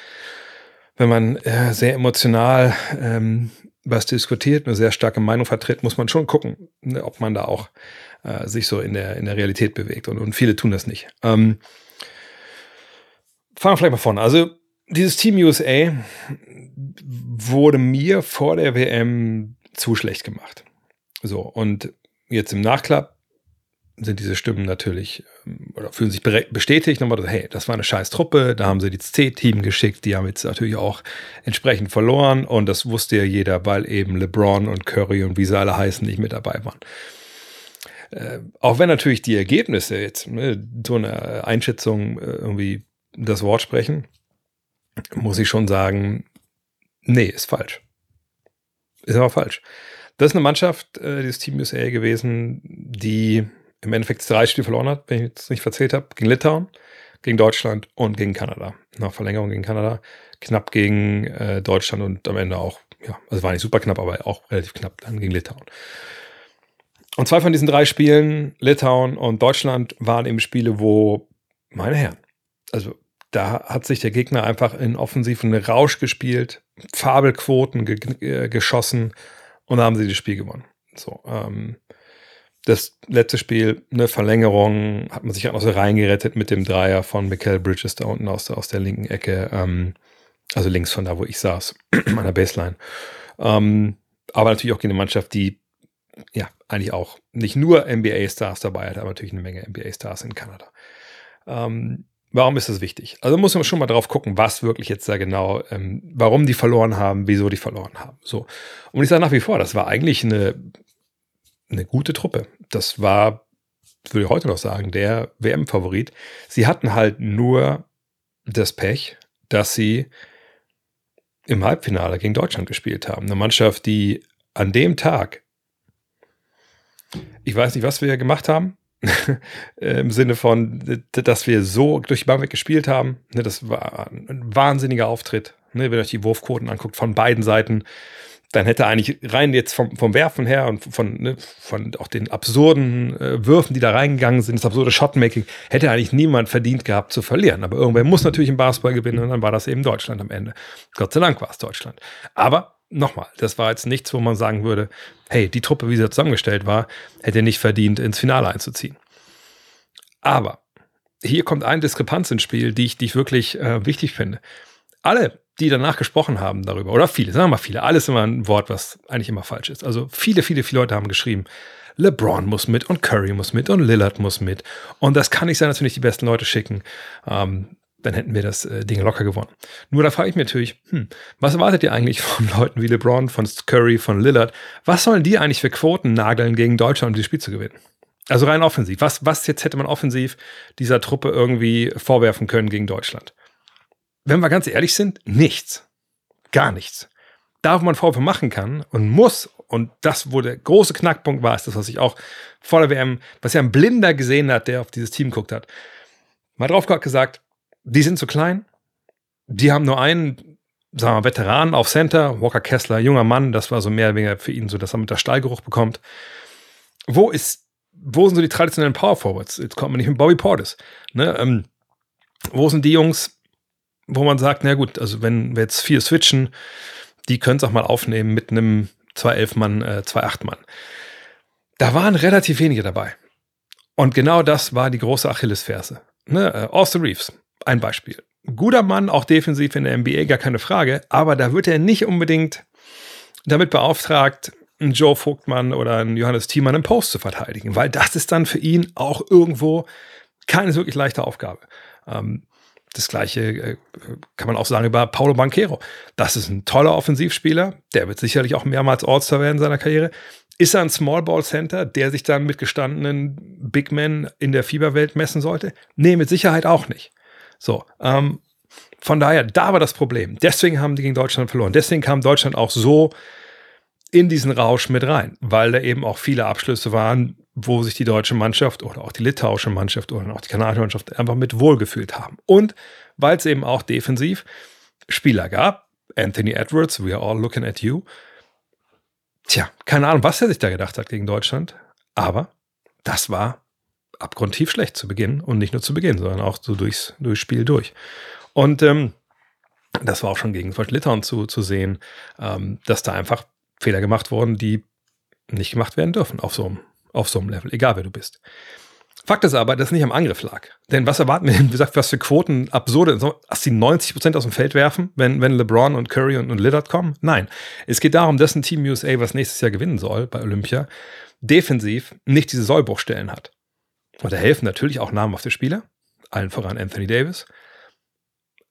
wenn man äh, sehr emotional ähm, was diskutiert, eine sehr starke Meinung vertritt, muss man schon gucken, ne, ob man da auch äh, sich so in der, in der Realität bewegt. Und, und viele tun das nicht. Ähm, fangen wir vielleicht mal vorne. Also dieses Team USA wurde mir vor der WM zu schlecht gemacht. So, und jetzt im Nachklapp sind diese Stimmen natürlich ähm, oder fühlen sich bestätigt nochmal, hey, das war eine scheiß Truppe, da haben sie das C-Team geschickt, die haben jetzt natürlich auch entsprechend verloren und das wusste ja jeder, weil eben LeBron und Curry und wie sie alle heißen nicht mit dabei waren. Äh, auch wenn natürlich die Ergebnisse jetzt, ne, so eine Einschätzung äh, irgendwie das Wort sprechen, muss ich schon sagen, nee, ist falsch. Ist aber falsch. Das ist eine Mannschaft, äh, dieses Team USA gewesen, die im Endeffekt drei Spiele verloren hat, wenn ich jetzt nicht verzählt habe, gegen Litauen, gegen Deutschland und gegen Kanada. Nach Verlängerung gegen Kanada, knapp gegen äh, Deutschland und am Ende auch, ja, also war nicht super knapp, aber auch relativ knapp dann gegen Litauen. Und zwei von diesen drei Spielen, Litauen und Deutschland, waren eben Spiele, wo, meine Herren, also da hat sich der Gegner einfach in offensiven Rausch gespielt, Fabelquoten ge äh, geschossen und da haben sie das Spiel gewonnen. So, ähm, das letzte Spiel, eine Verlängerung, hat man sich auch noch so reingerettet mit dem Dreier von Michael Bridges da unten aus, aus der linken Ecke, ähm, also links von da, wo ich saß, an der Baseline. Ähm, aber natürlich auch gegen eine Mannschaft, die ja eigentlich auch nicht nur NBA-Stars dabei hat, aber natürlich eine Menge NBA-Stars in Kanada. Ähm, Warum ist das wichtig? Also muss man schon mal drauf gucken, was wirklich jetzt da genau, ähm, warum die verloren haben, wieso die verloren haben. So. Und ich sage nach wie vor, das war eigentlich eine, eine gute Truppe. Das war, würde ich heute noch sagen, der WM-Favorit. Sie hatten halt nur das Pech, dass sie im Halbfinale gegen Deutschland gespielt haben. Eine Mannschaft, die an dem Tag, ich weiß nicht, was wir gemacht haben, im Sinne von, dass wir so durch die Bank weg gespielt haben. Ne, das war ein wahnsinniger Auftritt. Ne, wenn ihr euch die Wurfquoten anguckt von beiden Seiten, dann hätte eigentlich rein jetzt vom, vom Werfen her und von, ne, von auch den absurden äh, Würfen, die da reingegangen sind, das absurde Shotmaking, hätte eigentlich niemand verdient gehabt zu verlieren. Aber irgendwer muss natürlich im Basketball gewinnen und dann war das eben Deutschland am Ende. Gott sei Dank war es Deutschland. Aber nochmal, das war jetzt nichts, wo man sagen würde, hey, die Truppe, wie sie zusammengestellt war, hätte nicht verdient, ins Finale einzuziehen. Aber hier kommt eine Diskrepanz ins Spiel, die ich, die ich wirklich äh, wichtig finde. Alle, die danach gesprochen haben darüber, oder viele, sagen wir mal viele, alles immer ein Wort, was eigentlich immer falsch ist. Also viele, viele, viele Leute haben geschrieben, LeBron muss mit und Curry muss mit und Lillard muss mit. Und das kann nicht sein, dass wir nicht die besten Leute schicken. Ähm, dann hätten wir das äh, Ding locker gewonnen. Nur da frage ich mich natürlich, hm, was erwartet ihr eigentlich von Leuten wie LeBron, von Curry, von Lillard? Was sollen die eigentlich für Quoten nageln gegen Deutschland, um dieses Spiel zu gewinnen? Also rein offensiv. Was, was jetzt hätte man offensiv dieser Truppe irgendwie vorwerfen können gegen Deutschland? Wenn wir ganz ehrlich sind, nichts. Gar nichts. Da, wo man Vorwürfe machen kann und muss, und das, wo der große Knackpunkt war, ist das, was ich auch vor der WM, was ja ein Blinder gesehen hat, der auf dieses Team guckt hat, mal drauf gesagt, die sind zu klein. Die haben nur einen, sagen wir, Veteran auf Center, Walker Kessler, junger Mann. Das war so mehr oder weniger für ihn so, dass er mit der Stallgeruch bekommt. Wo ist, wo sind so die traditionellen Power Forwards? Jetzt kommt man nicht mit Bobby Portis. Ne? Ähm, wo sind die Jungs, wo man sagt, na gut, also wenn wir jetzt vier switchen, die können es auch mal aufnehmen mit einem 2-11-Mann, äh, 2-8-Mann. Da waren relativ wenige dabei. Und genau das war die große Achillesferse. Ne? Äh, Austin Reeves, ein Beispiel. Guter Mann, auch defensiv in der NBA, gar keine Frage, aber da wird er nicht unbedingt damit beauftragt, einen Joe Vogtmann oder einen Johannes Thiemann im Post zu verteidigen, weil das ist dann für ihn auch irgendwo keine wirklich leichte Aufgabe. Ähm, das gleiche äh, kann man auch sagen über Paulo Banquero. Das ist ein toller Offensivspieler, der wird sicherlich auch mehrmals All-Star werden in seiner Karriere. Ist er ein Small Ball Center, der sich dann mit gestandenen Big Men in der Fieberwelt messen sollte? Nee, mit Sicherheit auch nicht. So, ähm, von daher, da war das Problem. Deswegen haben die gegen Deutschland verloren. Deswegen kam Deutschland auch so in diesen Rausch mit rein, weil da eben auch viele Abschlüsse waren, wo sich die deutsche Mannschaft oder auch die litauische Mannschaft oder auch die kanadische Mannschaft einfach mit wohlgefühlt haben. Und weil es eben auch defensiv Spieler gab, Anthony Edwards, we are all looking at you. Tja, keine Ahnung, was er sich da gedacht hat gegen Deutschland, aber das war abgrundtief schlecht zu Beginn und nicht nur zu Beginn, sondern auch so durchs, durchs Spiel durch. Und ähm, das war auch schon gegen Litauen zu, zu sehen, ähm, dass da einfach Fehler gemacht wurden, die nicht gemacht werden dürfen auf so, einem, auf so einem Level, egal wer du bist. Fakt ist aber, dass es nicht am Angriff lag. Denn was erwarten wir, wie gesagt, was für Quoten absurde, dass die 90 Prozent aus dem Feld werfen, wenn, wenn LeBron und Curry und, und Lillard kommen? Nein. Es geht darum, dass ein Team USA, was nächstes Jahr gewinnen soll bei Olympia, defensiv nicht diese Sollbruchstellen hat. Und da helfen natürlich auch namhafte Spieler, allen voran Anthony Davis.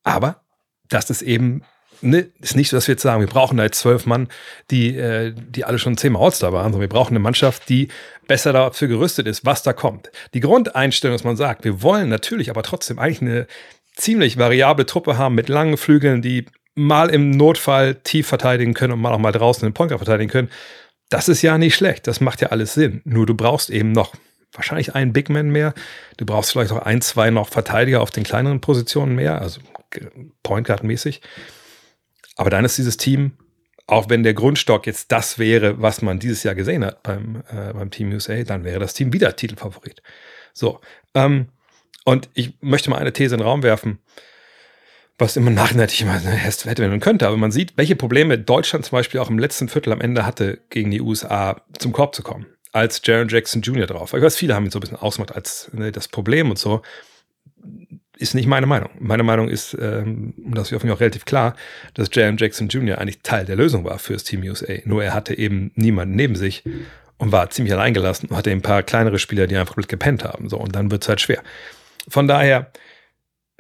Aber dass es eben ne, ist nicht so, dass wir jetzt sagen, wir brauchen da jetzt zwölf Mann, die, äh, die alle schon zehnmal All-Star waren, sondern wir brauchen eine Mannschaft, die besser dafür gerüstet ist, was da kommt. Die Grundeinstellung, dass man sagt, wir wollen natürlich aber trotzdem eigentlich eine ziemlich variable Truppe haben mit langen Flügeln, die mal im Notfall tief verteidigen können und mal auch mal draußen den Point verteidigen können. Das ist ja nicht schlecht. Das macht ja alles Sinn. Nur du brauchst eben noch wahrscheinlich einen Big Man mehr. Du brauchst vielleicht auch ein, zwei noch Verteidiger auf den kleineren Positionen mehr, also Point Guard mäßig. Aber dann ist dieses Team, auch wenn der Grundstock jetzt das wäre, was man dieses Jahr gesehen hat beim, äh, beim Team USA, dann wäre das Team wieder Titelfavorit. So. Ähm, und ich möchte mal eine These in den Raum werfen, was immer nachher ich immer hätte werden könnte. Aber man sieht, welche Probleme Deutschland zum Beispiel auch im letzten Viertel am Ende hatte, gegen die USA zum Korb zu kommen. Als Jaron Jackson Jr. drauf. Ich weiß, viele haben ihn so ein bisschen ausgemacht als ne, das Problem und so ist nicht meine Meinung. Meine Meinung ist, ähm, und das ist mir auch relativ klar, dass Jaron Jackson Jr. eigentlich Teil der Lösung war fürs Team USA. Nur er hatte eben niemanden neben sich und war ziemlich alleingelassen und hatte ein paar kleinere Spieler, die einfach gepennt haben. So, und dann wird es halt schwer. Von daher,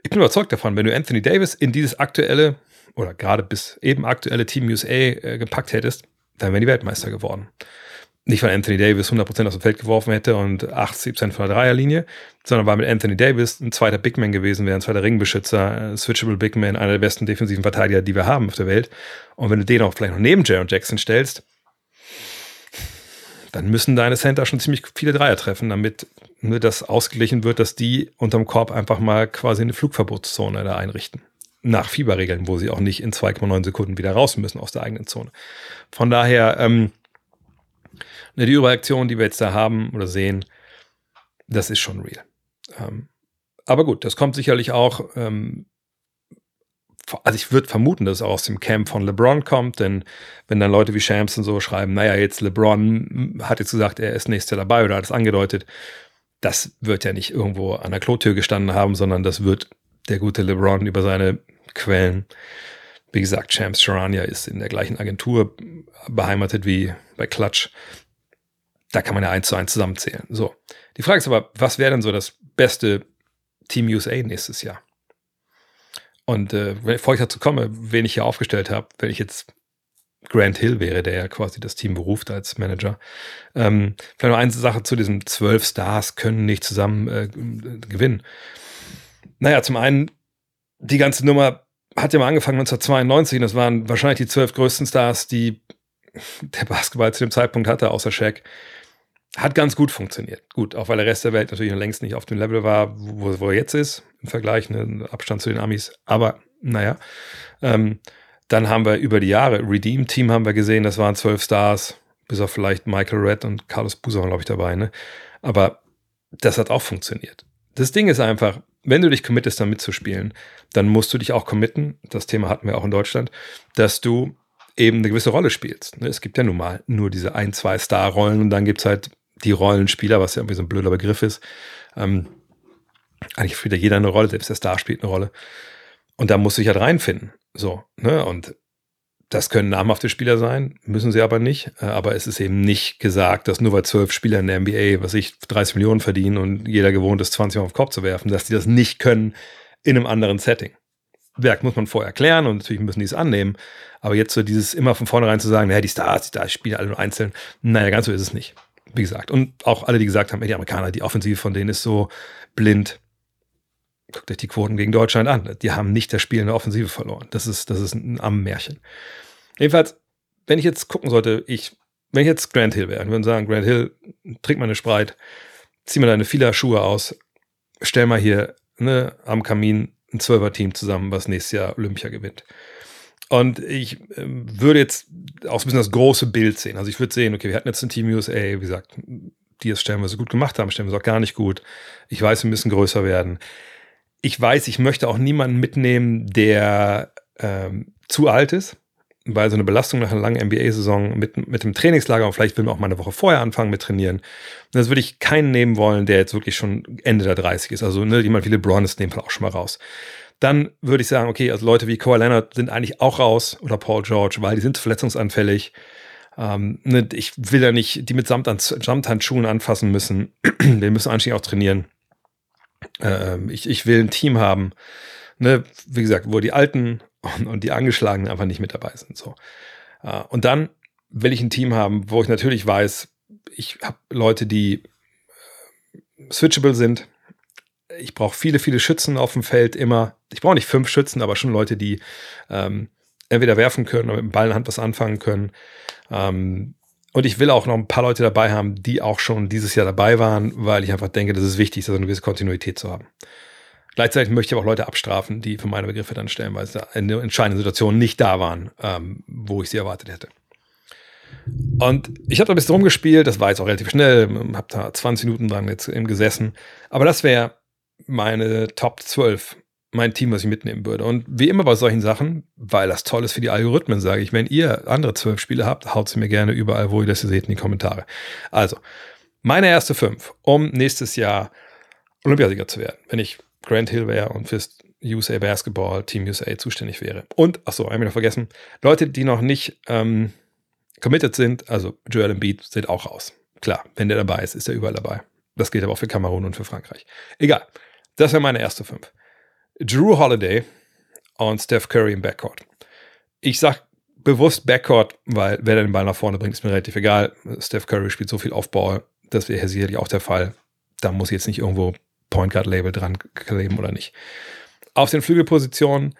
ich bin überzeugt davon, wenn du Anthony Davis in dieses aktuelle oder gerade bis eben aktuelle Team USA äh, gepackt hättest, dann wären die Weltmeister geworden nicht weil Anthony Davis 100% aus dem Feld geworfen hätte und 80% von der Dreierlinie, sondern weil mit Anthony Davis ein zweiter Big Man gewesen wäre, ein zweiter Ringbeschützer, Switchable Big Man, einer der besten defensiven Verteidiger, die wir haben auf der Welt. Und wenn du den auch vielleicht noch neben Jaron Jackson stellst, dann müssen deine Center schon ziemlich viele Dreier treffen, damit das ausgeglichen wird, dass die unterm Korb einfach mal quasi eine Flugverbotszone da einrichten. Nach Fieberregeln, wo sie auch nicht in 2,9 Sekunden wieder raus müssen aus der eigenen Zone. Von daher, ähm, die Überreaktion, die wir jetzt da haben oder sehen, das ist schon real. Ähm, aber gut, das kommt sicherlich auch, ähm, also ich würde vermuten, dass es auch aus dem Camp von LeBron kommt, denn wenn dann Leute wie Shams und so schreiben, naja, jetzt LeBron hat jetzt gesagt, er ist nächstes Jahr dabei oder hat es angedeutet, das wird ja nicht irgendwo an der Klotür gestanden haben, sondern das wird der gute LeBron über seine Quellen wie gesagt, Shams Charania ist in der gleichen Agentur beheimatet wie bei Clutch da kann man ja eins zu eins zusammenzählen. So. Die Frage ist aber, was wäre denn so das beste Team USA nächstes Jahr? Und äh, bevor ich dazu komme, wen ich hier aufgestellt habe, wenn ich jetzt Grant Hill wäre, der ja quasi das Team beruft als Manager. Ähm, vielleicht noch eine Sache zu diesen zwölf Stars können nicht zusammen äh, gewinnen. Naja, zum einen, die ganze Nummer hat ja mal angefangen 1992 und das waren wahrscheinlich die zwölf größten Stars, die der Basketball zu dem Zeitpunkt hatte, außer Shaq. Hat ganz gut funktioniert. Gut, auch weil der Rest der Welt natürlich noch längst nicht auf dem Level war, wo, wo er jetzt ist, im Vergleich, ne, Abstand zu den Amis. Aber naja, ähm, dann haben wir über die Jahre, Redeem-Team haben wir gesehen, das waren zwölf Stars, bis auf vielleicht Michael Red und Carlos Buser, glaube ich, dabei. Ne? Aber das hat auch funktioniert. Das Ding ist einfach, wenn du dich committest, da mitzuspielen, dann musst du dich auch committen, das Thema hatten wir auch in Deutschland, dass du eben eine gewisse Rolle spielst. Ne? Es gibt ja nun mal nur diese ein, zwei Star-Rollen und dann gibt es halt die Rollenspieler, was ja irgendwie so ein blöder Begriff ist. Ähm, eigentlich spielt ja jeder eine Rolle, selbst der Star spielt eine Rolle. Und da muss sich halt reinfinden. So, ne? Und das können namhafte Spieler sein, müssen sie aber nicht. Äh, aber es ist eben nicht gesagt, dass nur weil zwölf Spieler in der NBA, was ich 30 Millionen verdienen und jeder gewohnt ist, 20 Mal auf den Kopf zu werfen, dass die das nicht können in einem anderen Setting. Werk muss man vorher erklären und natürlich müssen die es annehmen. Aber jetzt so dieses immer von vornherein zu sagen, naja, die Stars, die Stars spielen alle nur einzeln. Naja, ganz so ist es nicht wie gesagt, und auch alle, die gesagt haben, ey, die Amerikaner, die Offensive von denen ist so blind. Guckt euch die Quoten gegen Deutschland an. Die haben nicht das Spiel in der Offensive verloren. Das ist, das ist ein Am-Märchen. Jedenfalls, wenn ich jetzt gucken sollte, ich, wenn ich jetzt Grant Hill wäre, würde sagen, Grant Hill, trink mal eine Sprite, zieh mal deine Fila-Schuhe aus, stell mal hier ne, am Kamin ein Zwölfer-Team zusammen, was nächstes Jahr Olympia gewinnt. Und ich äh, würde jetzt auch so ein bisschen das große Bild sehen. Also ich würde sehen, okay, wir hatten jetzt ein Team USA, wie gesagt, die es stellenweise gut gemacht haben, stellen wir es auch gar nicht gut. Ich weiß, wir müssen größer werden. Ich weiß, ich möchte auch niemanden mitnehmen, der ähm, zu alt ist, weil so eine Belastung nach einer langen NBA-Saison mit, mit dem Trainingslager und vielleicht will man auch mal eine Woche vorher anfangen mit trainieren. Das würde ich keinen nehmen wollen, der jetzt wirklich schon Ende der 30 ist. Also ne, jemand wie LeBron ist in dem Fall auch schon mal raus dann würde ich sagen, okay, also Leute wie Kawhi Leonard sind eigentlich auch raus oder Paul George, weil die sind verletzungsanfällig. Ähm, ne, ich will ja nicht die mit Samt Samthandschuhen anfassen müssen. Wir müssen anschließend auch trainieren. Ähm, ich, ich will ein Team haben, ne, wie gesagt, wo die Alten und, und die Angeschlagenen einfach nicht mit dabei sind. So. Äh, und dann will ich ein Team haben, wo ich natürlich weiß, ich habe Leute, die äh, switchable sind. Ich brauche viele, viele Schützen auf dem Feld immer. Ich brauche nicht fünf Schützen, aber schon Leute, die ähm, entweder werfen können oder mit dem Ball in der Hand was anfangen können. Ähm, und ich will auch noch ein paar Leute dabei haben, die auch schon dieses Jahr dabei waren, weil ich einfach denke, das ist wichtig, so eine gewisse Kontinuität zu haben. Gleichzeitig möchte ich aber auch Leute abstrafen, die für meine Begriffe dann stellenweise in entscheidenden Situationen nicht da waren, ähm, wo ich sie erwartet hätte. Und ich habe da ein bisschen rumgespielt, das war jetzt auch relativ schnell, habe da 20 Minuten dran jetzt eben gesessen. Aber das wäre meine Top 12, mein Team, was ich mitnehmen würde. Und wie immer bei solchen Sachen, weil das toll ist für die Algorithmen, sage ich, wenn ihr andere zwölf Spiele habt, haut sie mir gerne überall, wo ihr das seht, in die Kommentare. Also, meine erste fünf, um nächstes Jahr Olympiasieger zu werden. Wenn ich Grant Hill wäre und fürs USA Basketball Team USA zuständig wäre. Und, achso, habe ich noch vergessen, Leute, die noch nicht ähm, committed sind, also Joel Embiid sind auch raus. Klar, wenn der dabei ist, ist er überall dabei. Das gilt aber auch für Kamerun und für Frankreich. Egal. Das wäre meine erste fünf. Drew Holiday und Steph Curry im Backcourt. Ich sag bewusst Backcourt, weil wer den Ball nach vorne bringt, ist mir relativ egal. Steph Curry spielt so viel Offball, das wäre sicherlich auch der Fall. Da muss jetzt nicht irgendwo Point Guard Label dran kleben oder nicht. Auf den Flügelpositionen,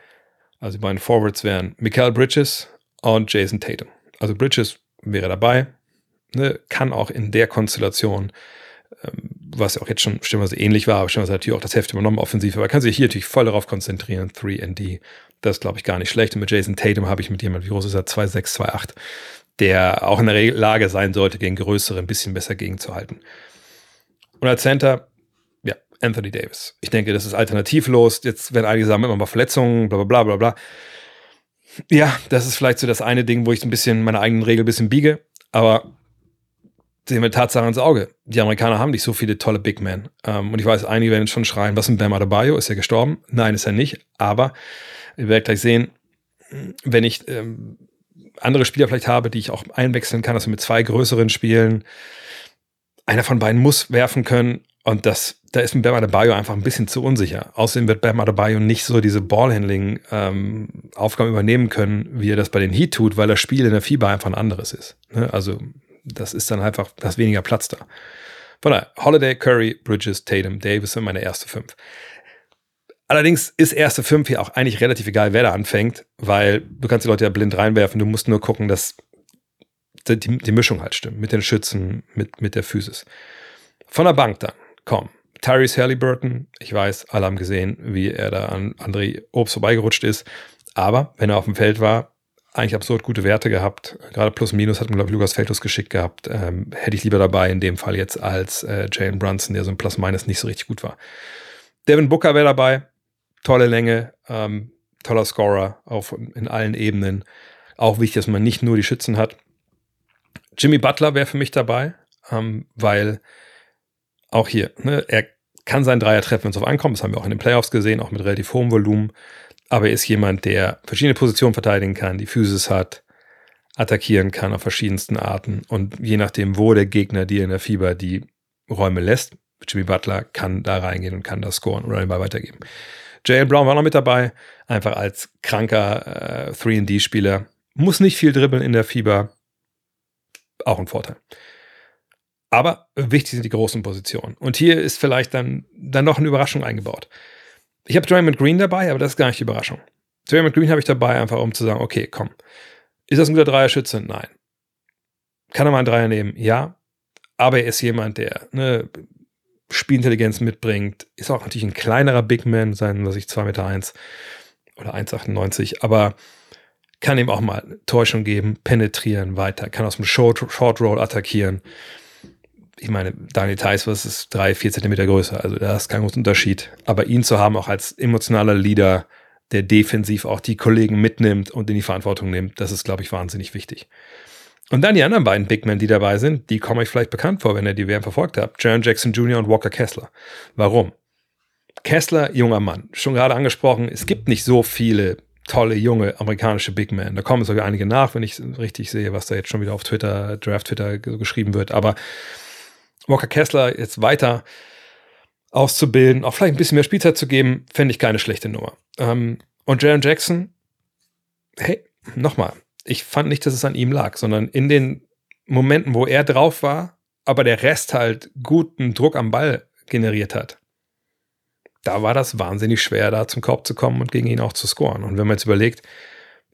also die beiden Forwards wären Mikael Bridges und Jason Tatum. Also Bridges wäre dabei, ne, kann auch in der Konstellation, ähm, was ja auch jetzt schon stimmweise ähnlich war, aber stimmweise natürlich auch das Heft übernommen offensiv, aber kann sich hier natürlich voll darauf konzentrieren, 3D. Das ist, glaube ich, gar nicht schlecht. Und mit Jason Tatum habe ich mit jemandem, wie groß ist er, 2,6, 2,8, der auch in der Lage sein sollte, gegen größere ein bisschen besser gegenzuhalten. Und als Center, Anthony Davis. Ich denke, das ist alternativlos. Jetzt werden einige sagen, immer mal Verletzungen, bla bla bla bla. Ja, das ist vielleicht so das eine Ding, wo ich ein bisschen meine eigenen Regeln ein bisschen biege. Aber sehen wir Tatsache ins Auge. Die Amerikaner haben nicht so viele tolle Big Men. Ähm, und ich weiß, einige werden schon schreien, was ist mit Bam Adebayo? Ist er gestorben? Nein, ist er nicht. Aber ihr werdet gleich sehen, wenn ich ähm, andere Spieler vielleicht habe, die ich auch einwechseln kann, also mit zwei größeren Spielen, einer von beiden muss werfen können. Und das, da ist mit Bam Adebayo einfach ein bisschen zu unsicher. Außerdem wird Bam Adebayo nicht so diese Ballhandling-Aufgaben ähm, übernehmen können, wie er das bei den Heat tut, weil das Spiel in der FIBA einfach ein anderes ist. Ne? Also das ist dann einfach, da ist weniger Platz da. Von daher, Holiday, Curry, Bridges, Tatum, Davis sind meine erste fünf. Allerdings ist erste fünf hier auch eigentlich relativ egal, wer da anfängt, weil du kannst die Leute ja blind reinwerfen, du musst nur gucken, dass die, die Mischung halt stimmt, mit den Schützen, mit, mit der Physis. Von der Bank dann komm. Tyrese Halliburton, ich weiß, alle haben gesehen, wie er da an André Obst vorbeigerutscht ist. Aber wenn er auf dem Feld war, eigentlich absurd gute Werte gehabt. Gerade plus minus hat mir, glaube ich, Lukas Feldus geschickt gehabt. Ähm, hätte ich lieber dabei in dem Fall jetzt als äh, Jalen Brunson, der so ein Plus minus nicht so richtig gut war. Devin Booker wäre dabei. Tolle Länge, ähm, toller Scorer auf, in allen Ebenen. Auch wichtig, dass man nicht nur die Schützen hat. Jimmy Butler wäre für mich dabei, ähm, weil auch hier, ne, er kann seinen Dreier treffen, wenn es auf ankommt. Das haben wir auch in den Playoffs gesehen, auch mit relativ hohem Volumen. Aber er ist jemand, der verschiedene Positionen verteidigen kann, die Physis hat, attackieren kann auf verschiedensten Arten. Und je nachdem, wo der Gegner dir in der Fieber die Räume lässt, Jimmy Butler kann da reingehen und kann das scoren oder den Ball weitergeben. Jalen Brown war noch mit dabei, einfach als kranker äh, 3D-Spieler. Muss nicht viel dribbeln in der Fieber. Auch ein Vorteil. Aber wichtig sind die großen Positionen. Und hier ist vielleicht dann, dann noch eine Überraschung eingebaut. Ich habe Draymond Green dabei, aber das ist gar nicht die Überraschung. Draymond Green habe ich dabei, einfach um zu sagen, okay, komm. Ist das ein guter Dreier-Schütze? Nein. Kann er mal einen Dreier nehmen? Ja. Aber er ist jemand, der eine Spielintelligenz mitbringt. Ist auch natürlich ein kleinerer Big Man, sein, was ich, 2,1 Meter eins oder 1,98, aber kann ihm auch mal Täuschung geben, penetrieren weiter, kann aus dem Short, Short Roll attackieren ich meine, Daniel Theiss ist drei, vier Zentimeter größer, also da ist kein großer Unterschied. Aber ihn zu haben, auch als emotionaler Leader, der defensiv auch die Kollegen mitnimmt und in die Verantwortung nimmt, das ist, glaube ich, wahnsinnig wichtig. Und dann die anderen beiden Big Men, die dabei sind, die kommen euch vielleicht bekannt vor, wenn ihr die WM verfolgt habt. Jaron Jackson Jr. und Walker Kessler. Warum? Kessler, junger Mann. Schon gerade angesprochen, es gibt nicht so viele tolle, junge amerikanische Big Men. Da kommen sogar einige nach, wenn ich richtig sehe, was da jetzt schon wieder auf Twitter, Draft Twitter geschrieben wird. Aber Walker Kessler jetzt weiter auszubilden, auch vielleicht ein bisschen mehr Spielzeit zu geben, fände ich keine schlechte Nummer. Ähm, und Jaron Jackson, hey, nochmal, ich fand nicht, dass es an ihm lag, sondern in den Momenten, wo er drauf war, aber der Rest halt guten Druck am Ball generiert hat. Da war das wahnsinnig schwer, da zum Korb zu kommen und gegen ihn auch zu scoren. Und wenn man jetzt überlegt,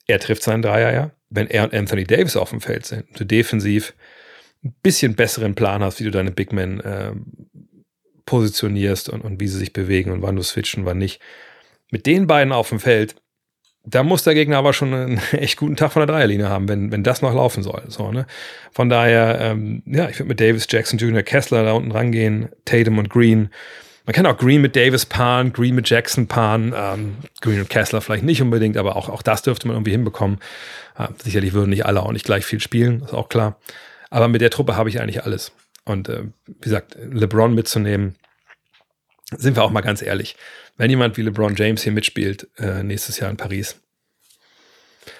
er trifft seinen Dreier ja, wenn er und Anthony Davis auf dem Feld sind, du defensiv ein bisschen besseren Plan hast, wie du deine Big Men äh, positionierst und, und wie sie sich bewegen und wann du switchen, wann nicht. Mit den beiden auf dem Feld da muss der Gegner aber schon einen echt guten Tag von der Dreierlinie haben, wenn, wenn das noch laufen soll. So, ne? Von daher, ähm, ja, ich würde mit Davis, Jackson Jr., Kessler da unten rangehen, Tatum und Green. Man kann auch Green mit Davis paaren, Green mit Jackson paaren, ähm, Green und Kessler vielleicht nicht unbedingt, aber auch, auch das dürfte man irgendwie hinbekommen. Äh, sicherlich würden nicht alle auch nicht gleich viel spielen, ist auch klar. Aber mit der Truppe habe ich eigentlich alles. Und äh, wie gesagt, LeBron mitzunehmen, sind wir auch mal ganz ehrlich wenn jemand wie LeBron James hier mitspielt äh, nächstes Jahr in Paris,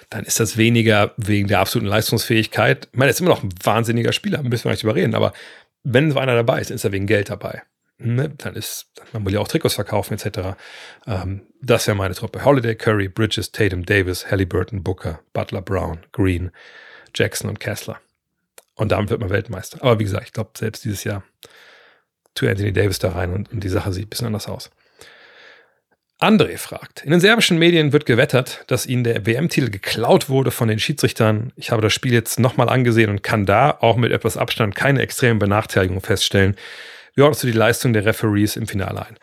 dann ist das weniger wegen der absoluten Leistungsfähigkeit. Ich meine, er ist immer noch ein wahnsinniger Spieler, müssen wir nicht überreden, aber wenn so einer dabei ist, ist er wegen Geld dabei. Ne? Dann ist, man will ja auch Trikots verkaufen, etc. Ähm, das wäre meine Truppe. Holiday, Curry, Bridges, Tatum, Davis, Halliburton, Booker, Butler, Brown, Green, Jackson und Kessler. Und damit wird man Weltmeister. Aber wie gesagt, ich glaube, selbst dieses Jahr tu Anthony Davis da rein und, und die Sache sieht ein bisschen anders aus. André fragt, in den serbischen Medien wird gewettert, dass ihnen der WM-Titel geklaut wurde von den Schiedsrichtern. Ich habe das Spiel jetzt nochmal angesehen und kann da auch mit etwas Abstand keine extremen Benachteiligungen feststellen. Wie ordnest du die Leistung der Referees im Finale ein?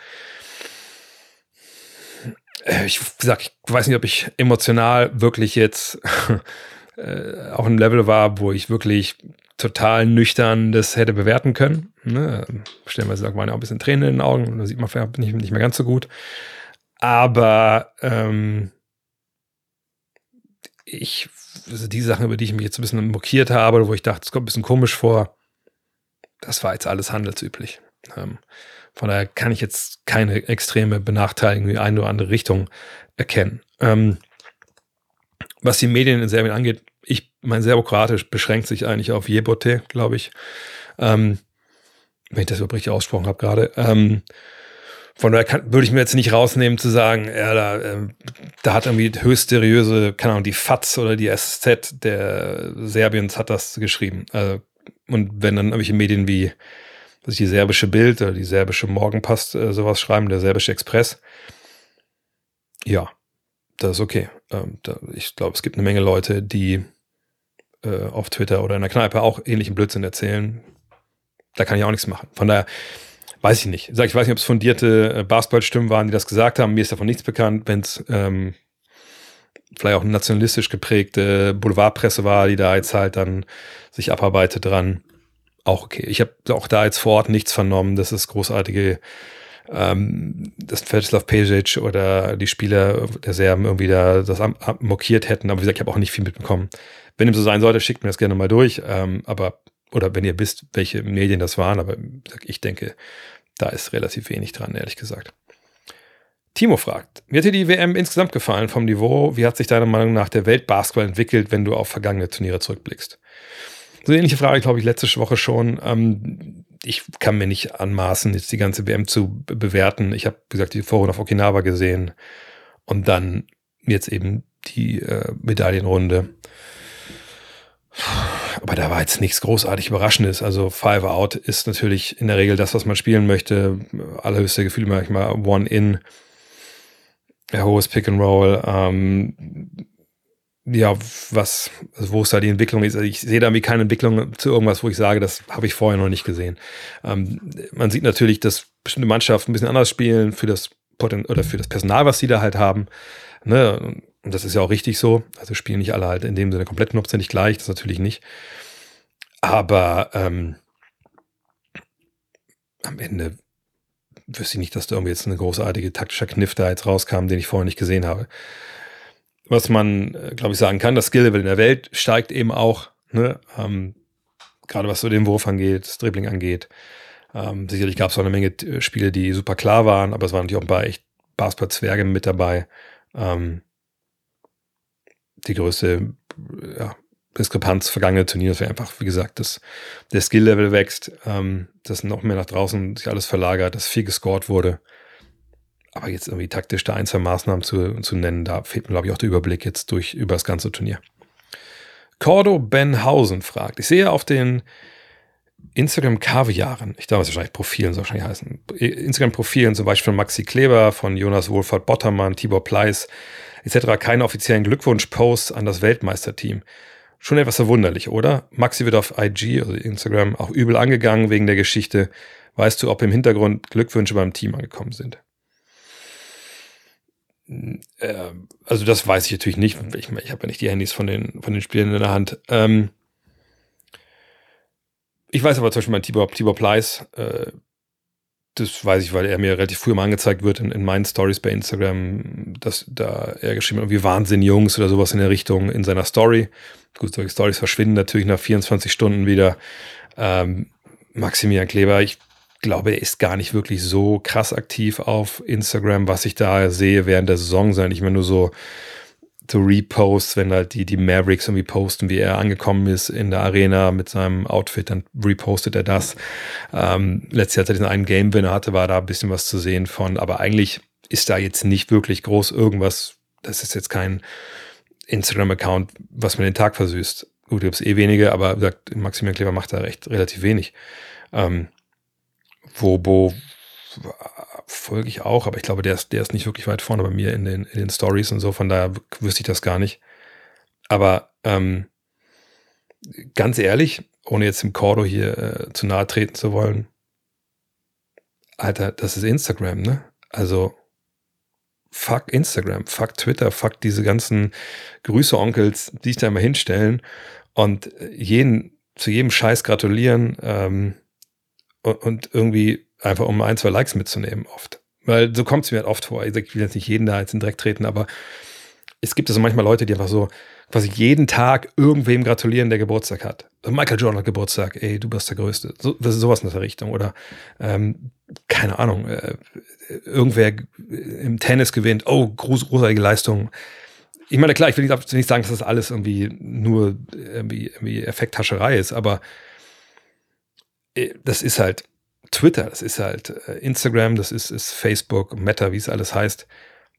Äh, ich sag, ich weiß nicht, ob ich emotional wirklich jetzt äh, auf einem Level war, wo ich wirklich total nüchtern das hätte bewerten können. Ne? Stellenweise waren ja auch ein bisschen Tränen in den Augen, da sieht man vielleicht nicht, nicht mehr ganz so gut. Aber ähm, ich, also die Sachen, über die ich mich jetzt ein bisschen mokiert habe, wo ich dachte, es kommt ein bisschen komisch vor, das war jetzt alles handelsüblich. Ähm, von daher kann ich jetzt keine extreme Benachteiligung in eine oder andere Richtung erkennen. Ähm, was die Medien in Serbien angeht, ich, mein Serbokratisch beschränkt sich eigentlich auf Jebote, glaube ich. Ähm, wenn ich das überhaupt richtig ausgesprochen habe gerade. Ähm, von daher kann, würde ich mir jetzt nicht rausnehmen zu sagen, ja, da, äh, da hat irgendwie höchst seriöse, keine Ahnung, die FATS oder die SZ der Serbiens hat das geschrieben. Also, und wenn dann irgendwelche Medien wie dass die serbische Bild oder die serbische Morgenpost äh, sowas schreiben, der serbische Express, ja, das ist okay. Ähm, da, ich glaube, es gibt eine Menge Leute, die äh, auf Twitter oder in der Kneipe auch ähnlichen Blödsinn erzählen. Da kann ich auch nichts machen. Von daher, weiß ich nicht. Ich weiß nicht, ob es fundierte äh, Basketballstimmen waren, die das gesagt haben. Mir ist davon nichts bekannt. Wenn es ähm, vielleicht auch nationalistisch geprägte Boulevardpresse war, die da jetzt halt dann sich abarbeitet dran, auch okay. Ich habe auch da jetzt vor Ort nichts vernommen, dass es großartige, ähm, dass Vetislav Pejic oder die Spieler der Serben irgendwie da das mokiert hätten. Aber wie gesagt, ich habe auch nicht viel mitbekommen. Wenn dem so sein sollte, schickt mir das gerne mal durch. Ähm, aber oder wenn ihr wisst, welche Medien das waren, aber ich denke, da ist relativ wenig dran, ehrlich gesagt. Timo fragt, wie hat dir die WM insgesamt gefallen vom Niveau? Wie hat sich deiner Meinung nach der Weltbasketball entwickelt, wenn du auf vergangene Turniere zurückblickst? So eine ähnliche Frage, glaube ich, letzte Woche schon. Ähm, ich kann mir nicht anmaßen, jetzt die ganze WM zu bewerten. Ich habe, wie gesagt, die Vorrunde auf Okinawa gesehen und dann jetzt eben die äh, Medaillenrunde. Aber da war jetzt nichts großartig Überraschendes. Also Five Out ist natürlich in der Regel das, was man spielen möchte. Allerhöchste Gefühle manchmal One-In, hohes Pick and Roll. Ähm, ja, was, also wo ist da die Entwicklung ist. Also ich sehe da irgendwie keine Entwicklung zu irgendwas, wo ich sage, das habe ich vorher noch nicht gesehen. Ähm, man sieht natürlich, dass bestimmte Mannschaften ein bisschen anders spielen für das Poten oder für das Personal, was sie da halt haben. Ne? Und das ist ja auch richtig so. Also spielen nicht alle halt in dem Sinne komplett hundertprozentig gleich, das natürlich nicht. Aber ähm, am Ende wüsste ich nicht, dass da irgendwie jetzt eine großartige taktischer Kniff da jetzt rauskam, den ich vorher nicht gesehen habe. Was man, äh, glaube ich, sagen kann, das Skill-Level in der Welt steigt eben auch, ne? ähm, gerade was so den Wurf angeht, das Dribbling angeht. Ähm, sicherlich gab es auch eine Menge äh, Spiele, die super klar waren, aber es waren natürlich auch ein paar echt Basketball-Zwerge mit dabei. Ähm, die größte ja, Diskrepanz vergangene Turniere wäre einfach, wie gesagt, dass der Skill-Level wächst, ähm, dass noch mehr nach draußen sich alles verlagert, dass viel gescored wurde. Aber jetzt irgendwie taktisch da ein, zwei Maßnahmen zu, zu nennen, da fehlt mir, glaube ich, auch der Überblick jetzt durch über das ganze Turnier. Cordo Benhausen fragt, ich sehe auf den Instagram Kaviaren, ich glaube, es wahrscheinlich Profilen, so wahrscheinlich heißen, Instagram Profilen, zum Beispiel von Maxi Kleber, von Jonas Wohlfahrt Bottermann, Tibor Pleiss, etc. keine offiziellen Glückwunsch-Posts an das Weltmeisterteam. Schon etwas verwunderlich, oder? Maxi wird auf IG, also Instagram, auch übel angegangen wegen der Geschichte. Weißt du, ob im Hintergrund Glückwünsche beim Team angekommen sind? Äh, also das weiß ich natürlich nicht. Ich, ich habe ja nicht die Handys von den, von den Spielern in der Hand. Ähm, ich weiß aber zum Beispiel mein Tibor, Tibor Pleiss, äh, das weiß ich, weil er mir relativ früh mal angezeigt wird in, in meinen Stories bei Instagram, dass da er geschrieben hat, irgendwie Wahnsinn Jungs oder sowas in der Richtung in seiner Story. Gut, solche Stories verschwinden natürlich nach 24 Stunden wieder. Ähm, Maximilian Kleber, ich glaube, er ist gar nicht wirklich so krass aktiv auf Instagram, was ich da sehe während der Saison, sondern ich meine nur so, so Reposts, wenn halt die, die Mavericks irgendwie posten, wie er angekommen ist in der Arena mit seinem Outfit, dann repostet er das. Ähm, letztes Jahr, als er diesen einen Game-Winner hatte, war da ein bisschen was zu sehen von, aber eigentlich ist da jetzt nicht wirklich groß irgendwas. Das ist jetzt kein Instagram-Account, was mir den Tag versüßt. Gut, gibt es eh wenige, aber gesagt, Maximilian Kleber macht da recht relativ wenig. Ähm, Wobo folge ich auch, aber ich glaube, der ist, der ist nicht wirklich weit vorne bei mir in den, in den Stories und so, von daher wüsste ich das gar nicht. Aber ähm, ganz ehrlich, ohne jetzt dem Cordo hier äh, zu nahe treten zu wollen, Alter, das ist Instagram, ne? Also fuck Instagram, fuck Twitter, fuck diese ganzen Grüße-Onkels, die sich da immer hinstellen und jeden, zu jedem Scheiß gratulieren. Ähm, und irgendwie einfach um ein, zwei Likes mitzunehmen oft. Weil so kommt es mir halt oft vor. Ich will jetzt nicht jeden da jetzt in Dreck treten, aber es gibt also manchmal Leute, die einfach so quasi jeden Tag irgendwem gratulieren, der Geburtstag hat. Michael Jordan hat Geburtstag, ey, du bist der Größte. So, das ist sowas in der Richtung. Oder ähm, keine Ahnung, äh, irgendwer im Tennis gewinnt, oh, groß, großartige Leistung. Ich meine, klar, ich will nicht, sagen, dass das alles irgendwie nur irgendwie, irgendwie Effekthascherei ist, aber das ist halt Twitter, das ist halt äh, Instagram, das ist, ist Facebook, Meta, wie es alles heißt.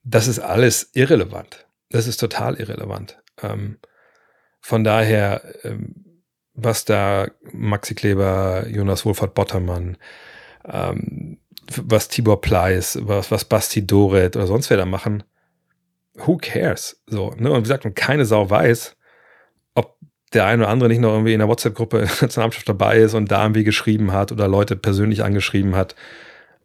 Das ist alles irrelevant. Das ist total irrelevant. Ähm, von daher, ähm, was da Maxi Kleber, Jonas Wohlfahrt Bottermann, ähm, was Tibor Pleiss, was, was Basti Doret oder sonst wer da machen, who cares? So, ne? Und wie gesagt, und keine Sau weiß, der eine oder andere nicht noch irgendwie in der WhatsApp-Gruppe der Nationalmannschaft dabei ist und da irgendwie geschrieben hat oder Leute persönlich angeschrieben hat.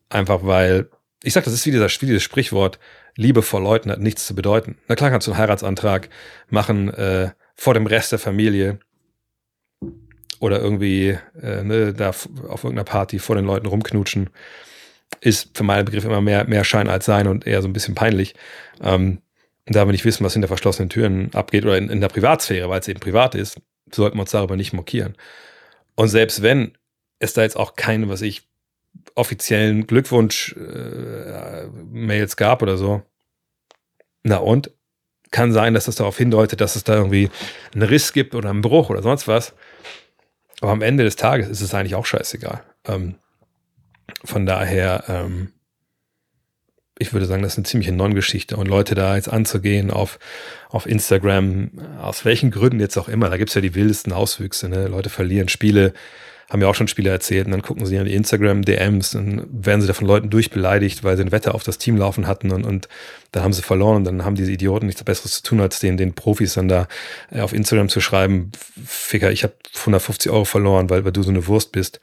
Einfach weil, ich sag, das ist wie, dieser, wie dieses Sprichwort, Liebe vor Leuten hat nichts zu bedeuten. Na klar kannst du einen Heiratsantrag machen äh, vor dem Rest der Familie oder irgendwie äh, ne, da auf irgendeiner Party vor den Leuten rumknutschen. Ist für meinen Begriff immer mehr, mehr Schein als Sein und eher so ein bisschen peinlich. Ähm, da wir nicht wissen, was hinter verschlossenen Türen abgeht oder in, in der Privatsphäre, weil es eben privat ist, sollten wir uns darüber nicht mokieren. Und selbst wenn es da jetzt auch keine, was ich, offiziellen Glückwunsch-Mails äh, gab oder so, na und? Kann sein, dass das darauf hindeutet, dass es da irgendwie einen Riss gibt oder einen Bruch oder sonst was. Aber am Ende des Tages ist es eigentlich auch scheißegal. Ähm, von daher, ähm, ich würde sagen, das ist eine ziemliche Non-Geschichte. Und Leute da jetzt anzugehen auf, auf Instagram, aus welchen Gründen jetzt auch immer, da gibt's ja die wildesten Auswüchse. Ne? Leute verlieren Spiele, haben ja auch schon Spiele erzählt, und dann gucken sie an die Instagram-DMs, dann werden sie da von Leuten durchbeleidigt, weil sie ein Wetter auf das Team laufen hatten und, und dann haben sie verloren und dann haben diese Idioten nichts Besseres zu tun, als den, den Profis dann da äh, auf Instagram zu schreiben, Ficker, ich habe 150 Euro verloren, weil, weil du so eine Wurst bist.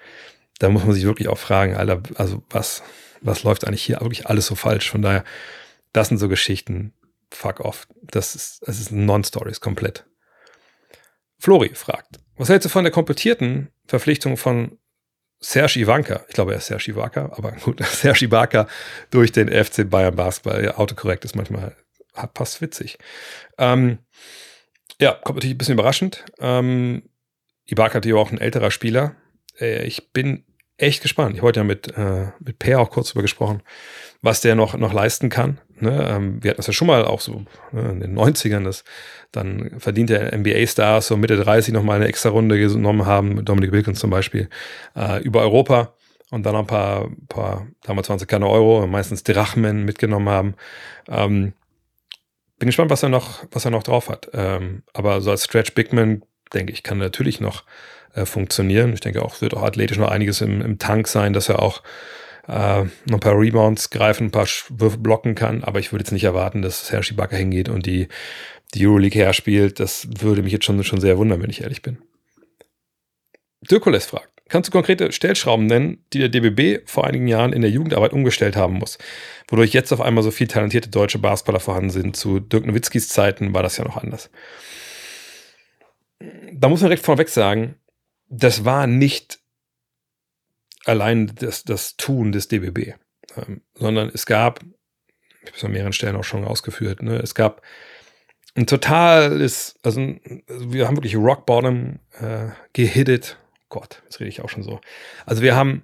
Da muss man sich wirklich auch fragen, Alter, also was, was läuft eigentlich hier wirklich alles so falsch? Von daher, das sind so Geschichten, fuck off. Das ist, das ist Non-Stories komplett. Flori fragt, was hältst du von der komplettierten Verpflichtung von Serge Ivanka? Ich glaube, er ist Serge Ivanka, aber gut, Serge Ivanka durch den FC Bayern Basketball. Ja, autokorrekt ist manchmal passt witzig. Ähm, ja, kommt natürlich ein bisschen überraschend. Ähm, Ibaka natürlich auch ein älterer Spieler. Äh, ich bin echt gespannt. Ich heute ja mit, äh, mit Per auch kurz darüber gesprochen, was der noch, noch leisten kann. Ne? Ähm, wir hatten das ja schon mal auch so ne, in den 90ern, dass dann verdient der NBA-Stars so Mitte 30 nochmal eine extra Runde genommen haben, Dominic Wilkins zum Beispiel, äh, über Europa. und dann noch ein paar, paar damals waren es keine Euro, meistens Drachmen mitgenommen haben. Ähm, bin gespannt, was er noch, was er noch drauf hat. Ähm, aber so als Stretch Bigman, denke ich, kann natürlich noch äh, funktionieren. Ich denke auch, wird auch athletisch noch einiges im, im Tank sein, dass er auch äh, noch ein paar Rebounds greifen, ein paar Würfe blocken kann. Aber ich würde jetzt nicht erwarten, dass Herr Schibaka hingeht und die, die Euroleague herspielt. Das würde mich jetzt schon, schon sehr wundern, wenn ich ehrlich bin. Dirkules fragt, kannst du konkrete Stellschrauben nennen, die der DBB vor einigen Jahren in der Jugendarbeit umgestellt haben muss, wodurch jetzt auf einmal so viele talentierte deutsche Basketballer vorhanden sind? Zu Dirk Nowitzkis Zeiten war das ja noch anders. Da muss man direkt vorweg sagen, das war nicht allein das, das Tun des DBB, ähm, sondern es gab, ich habe es an mehreren Stellen auch schon ausgeführt, ne, es gab ein totales, also, also wir haben wirklich Rock Bottom äh, gehittet Gott, jetzt rede ich auch schon so. Also wir haben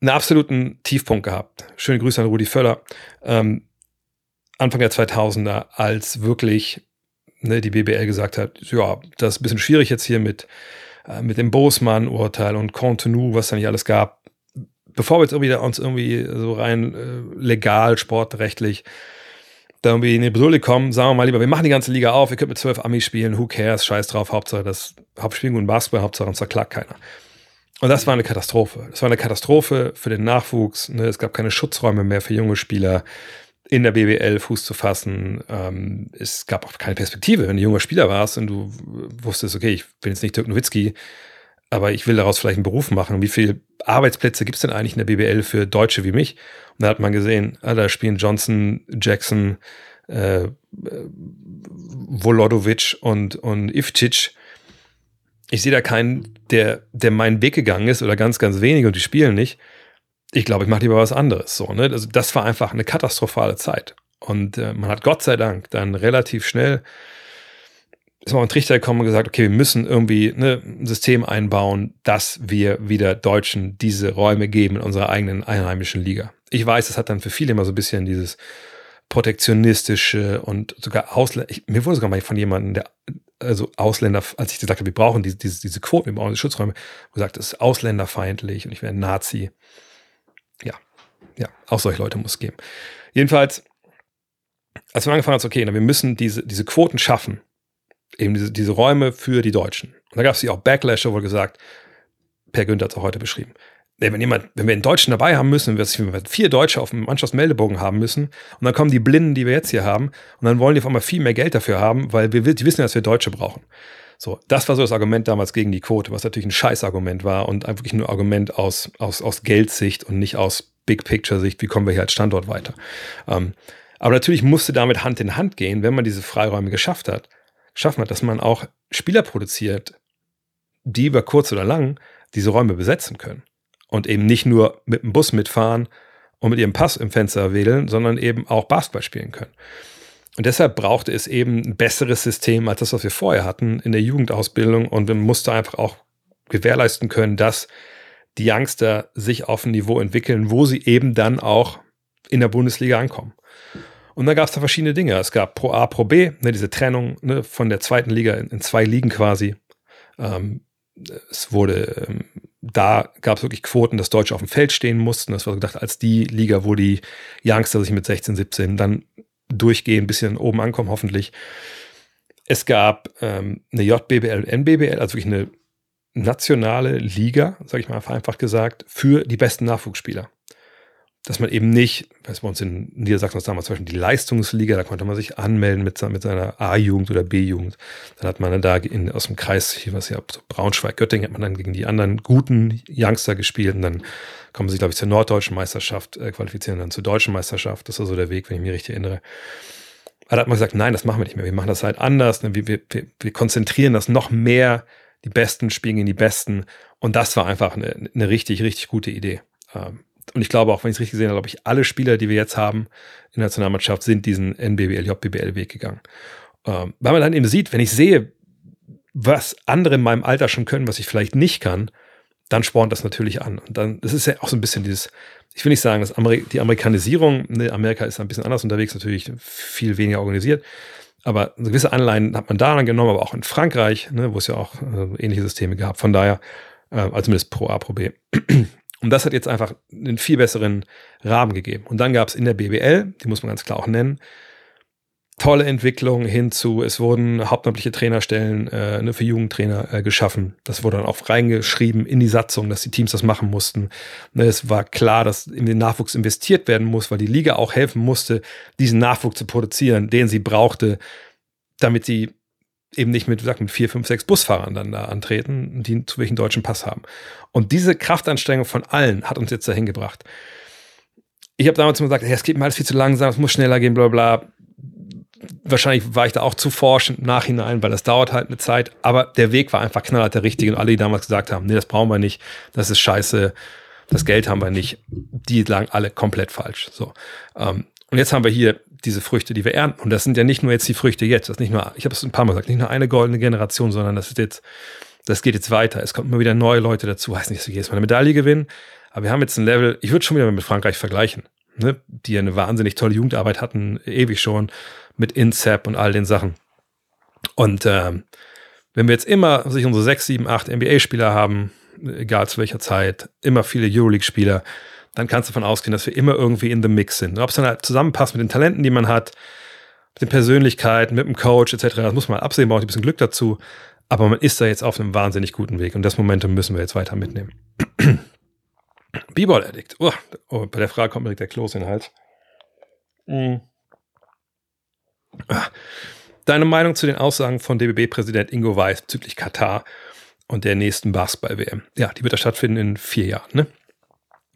einen absoluten Tiefpunkt gehabt. Schöne Grüße an Rudi Völler. Ähm, Anfang der 2000er, als wirklich ne, die BBL gesagt hat, ja, das ist ein bisschen schwierig jetzt hier mit, äh, mit dem Bosman-Urteil und Contenu, was da nicht alles gab. Bevor wir jetzt irgendwie uns irgendwie so rein äh, legal, sportrechtlich da irgendwie in die Bredouille kommen, sagen wir mal lieber, wir machen die ganze Liga auf, ihr könnt mit zwölf Amis spielen, who cares, scheiß drauf, Hauptsache das Hauptspielen und Basketball, Hauptsache uns verklagt keiner. Und das war eine Katastrophe. Das war eine Katastrophe für den Nachwuchs. Ne? Es gab keine Schutzräume mehr für junge Spieler in der BBL Fuß zu fassen. Ähm, es gab auch keine Perspektive. Wenn du junger Spieler warst und du wusstest, okay, ich bin jetzt nicht Dirk Nowitzki, aber ich will daraus vielleicht einen Beruf machen. Wie viele Arbeitsplätze gibt es denn eigentlich in der BBL für Deutsche wie mich? Und da hat man gesehen, ah, da spielen Johnson, Jackson, äh, Volodovic und, und Ivcic. Ich sehe da keinen, der, der meinen Weg gegangen ist oder ganz, ganz wenige und die spielen nicht. Ich glaube, ich mache lieber was anderes. So, ne? Also das war einfach eine katastrophale Zeit. Und äh, man hat Gott sei Dank dann relativ schnell ist mal ein Trichter gekommen und gesagt, okay, wir müssen irgendwie ne, ein System einbauen, dass wir wieder Deutschen diese Räume geben in unserer eigenen einheimischen Liga. Ich weiß, es hat dann für viele immer so ein bisschen dieses protektionistische und sogar Ausländer, mir wurde sogar mal von jemandem, der, also Ausländer, als ich gesagt habe, wir brauchen diese, diese, diese Quoten, wir brauchen diese Schutzräume, gesagt, das ist ausländerfeindlich und ich wäre ein Nazi. Ja, ja, auch solche Leute muss es geben. Jedenfalls, als wir angefangen haben, okay, wir müssen diese, diese Quoten schaffen, eben diese, diese Räume für die Deutschen. Und da gab es ja auch Backlash, wo gesagt, Per Günther hat es auch heute beschrieben. Wenn jemand, wenn wir einen Deutschen dabei haben müssen, wenn wir vier Deutsche auf dem Mannschaftsmeldebogen haben müssen, und dann kommen die Blinden, die wir jetzt hier haben, und dann wollen die auf einmal viel mehr Geld dafür haben, weil wir die wissen, dass wir Deutsche brauchen. So, das war so das Argument damals gegen die Quote, was natürlich ein Scheißargument war und wirklich nur Argument aus, aus, aus Geldsicht und nicht aus Big Picture Sicht, wie kommen wir hier als Standort weiter. Ähm, aber natürlich musste damit Hand in Hand gehen, wenn man diese Freiräume geschafft hat, schaffen hat, dass man auch Spieler produziert, die über kurz oder lang diese Räume besetzen können. Und eben nicht nur mit dem Bus mitfahren und mit ihrem Pass im Fenster wählen, sondern eben auch Basketball spielen können. Und deshalb brauchte es eben ein besseres System als das, was wir vorher hatten in der Jugendausbildung. Und man musste einfach auch gewährleisten können, dass die Youngster sich auf ein Niveau entwickeln, wo sie eben dann auch in der Bundesliga ankommen. Und dann gab es da verschiedene Dinge. Es gab Pro A, Pro B, ne, diese Trennung ne, von der zweiten Liga in, in zwei Ligen quasi. Ähm, es wurde, ähm, da gab es wirklich Quoten, dass Deutsche auf dem Feld stehen mussten. Das war gedacht als die Liga, wo die Youngster sich mit 16, 17 dann durchgehen, ein bisschen oben ankommen, hoffentlich. Es gab ähm, eine JBBL, NBBL, also wirklich eine nationale Liga, sage ich mal einfach gesagt, für die besten Nachwuchsspieler dass man eben nicht, weiß bei uns in Niedersachsen was damals zum Beispiel die Leistungsliga, da konnte man sich anmelden mit, mit seiner A-Jugend oder B-Jugend. Dann hat man dann da in, aus dem Kreis, hier was ja, so Braunschweig, Göttingen, hat man dann gegen die anderen guten Youngster gespielt und dann kommen sie, glaube ich, zur norddeutschen Meisterschaft, äh, qualifizieren dann zur deutschen Meisterschaft. Das war so der Weg, wenn ich mich richtig erinnere. Aber da hat man gesagt, nein, das machen wir nicht mehr. Wir machen das halt anders. Ne? Wir, wir, wir konzentrieren das noch mehr. Die Besten spielen gegen die Besten. Und das war einfach eine, eine richtig, richtig gute Idee. Ähm, und ich glaube auch, wenn ich es richtig gesehen habe, glaube ich, alle Spieler, die wir jetzt haben in der Nationalmannschaft, sind diesen NBBL, JBBL-Weg gegangen. Ähm, weil man dann eben sieht, wenn ich sehe, was andere in meinem Alter schon können, was ich vielleicht nicht kann, dann spornt das natürlich an. Und dann, das ist ja auch so ein bisschen dieses, ich will nicht sagen, dass Ameri die Amerikanisierung, ne, Amerika ist ein bisschen anders unterwegs, natürlich viel weniger organisiert, aber gewisse Anleihen hat man daran genommen, aber auch in Frankreich, ne, wo es ja auch äh, ähnliche Systeme gab. Von daher, äh, also zumindest pro A, pro B. Und das hat jetzt einfach einen viel besseren Rahmen gegeben. Und dann gab es in der BBL, die muss man ganz klar auch nennen, tolle Entwicklung hinzu, es wurden hauptamtliche Trainerstellen äh, ne, für Jugendtrainer äh, geschaffen. Das wurde dann auch reingeschrieben in die Satzung, dass die Teams das machen mussten. Ne, es war klar, dass in den Nachwuchs investiert werden muss, weil die Liga auch helfen musste, diesen Nachwuchs zu produzieren, den sie brauchte, damit sie eben nicht mit, sag, mit vier, fünf, sechs Busfahrern dann da antreten, die zu welchen deutschen Pass haben. Und diese Kraftanstrengung von allen hat uns jetzt dahin gebracht. Ich habe damals immer gesagt, es geht mir alles viel zu langsam, es muss schneller gehen, bla bla wahrscheinlich war ich da auch zu forschend im Nachhinein, weil das dauert halt eine Zeit. Aber der Weg war einfach knallhart der richtige. Und alle, die damals gesagt haben, nee, das brauchen wir nicht, das ist scheiße, das Geld haben wir nicht, die lagen alle komplett falsch. So. Ähm, und jetzt haben wir hier diese Früchte, die wir ernten. Und das sind ja nicht nur jetzt die Früchte jetzt. Das ist nicht nur, ich habe es ein paar Mal gesagt, nicht nur eine goldene Generation, sondern das ist jetzt, das geht jetzt weiter. Es kommen immer wieder neue Leute dazu. Heißt nicht, dass wir jedes Mal eine Medaille gewinnen. Aber wir haben jetzt ein Level, ich würde schon wieder mit Frankreich vergleichen, ne? die eine wahnsinnig tolle Jugendarbeit hatten, ewig schon mit INSEP und all den Sachen. Und ähm, wenn wir jetzt immer sich unsere sechs, sieben, acht NBA-Spieler haben, egal zu welcher Zeit, immer viele Euroleague-Spieler, dann kannst du davon ausgehen, dass wir immer irgendwie in the Mix sind. Ob es dann halt zusammenpasst mit den Talenten, die man hat, mit den Persönlichkeiten, mit dem Coach etc., das muss man absehen, braucht ein bisschen Glück dazu. Aber man ist da jetzt auf einem wahnsinnig guten Weg und das Momentum müssen wir jetzt weiter mitnehmen. B-Ball Addict. Oh, oh, bei der Frage kommt mir direkt der Kloß in den Hals. Mhm. Deine Meinung zu den Aussagen von DBB-Präsident Ingo Weiß bezüglich Katar und der nächsten Basketball-WM? Ja, die wird ja stattfinden in vier Jahren. Ne?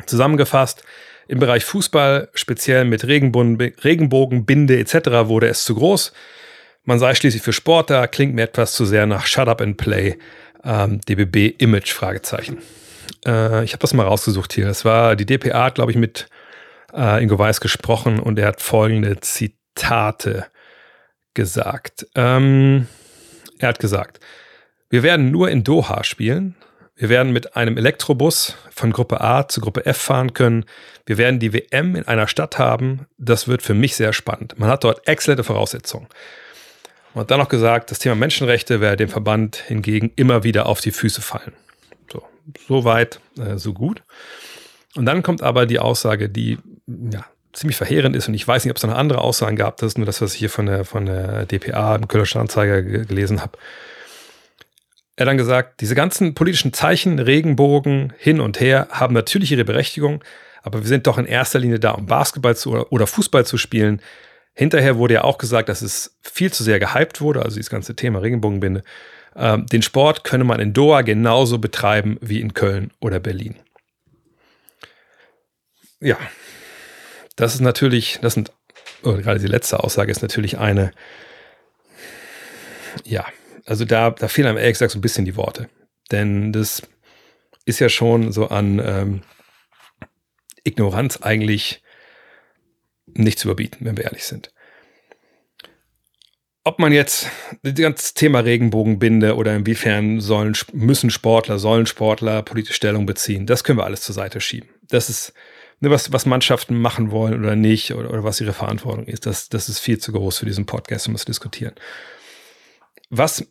Zusammengefasst, im Bereich Fußball, speziell mit Regenbogenbinde etc., wurde es zu groß. Man sei schließlich für Sportler, klingt mir etwas zu sehr nach Shut Up and Play, ähm, DBB-Image, Fragezeichen. Äh, ich habe das mal rausgesucht hier. Es war, die DPA hat, glaube ich, mit äh, Ingo Weiß gesprochen und er hat folgende Zitate gesagt. Ähm, er hat gesagt, wir werden nur in Doha spielen. Wir werden mit einem Elektrobus von Gruppe A zu Gruppe F fahren können. Wir werden die WM in einer Stadt haben. Das wird für mich sehr spannend. Man hat dort exzellente Voraussetzungen. Man hat dann noch gesagt, das Thema Menschenrechte werde dem Verband hingegen immer wieder auf die Füße fallen. So, so weit, äh, so gut. Und dann kommt aber die Aussage, die ja, ziemlich verheerend ist und ich weiß nicht, ob es noch andere Aussagen gab, das ist nur das, was ich hier von der, von der DPA im Kölner Anzeiger gelesen habe. Er dann gesagt, diese ganzen politischen Zeichen, Regenbogen, hin und her, haben natürlich ihre Berechtigung, aber wir sind doch in erster Linie da, um Basketball zu, oder Fußball zu spielen. Hinterher wurde ja auch gesagt, dass es viel zu sehr gehypt wurde, also dieses ganze Thema Regenbogenbinde. Ähm, den Sport könne man in Doha genauso betreiben wie in Köln oder Berlin. Ja, das ist natürlich, das sind, oder gerade die letzte Aussage ist natürlich eine, ja, also da, da fehlen einem ehrlich gesagt so ein bisschen die Worte. Denn das ist ja schon so an ähm, Ignoranz eigentlich nicht zu überbieten, wenn wir ehrlich sind. Ob man jetzt das ganze Thema Regenbogenbinde oder inwiefern sollen, müssen Sportler, sollen Sportler politische Stellung beziehen, das können wir alles zur Seite schieben. Das ist ne, was, was Mannschaften machen wollen oder nicht oder, oder was ihre Verantwortung ist. Das, das ist viel zu groß für diesen Podcast, um es zu diskutieren. Was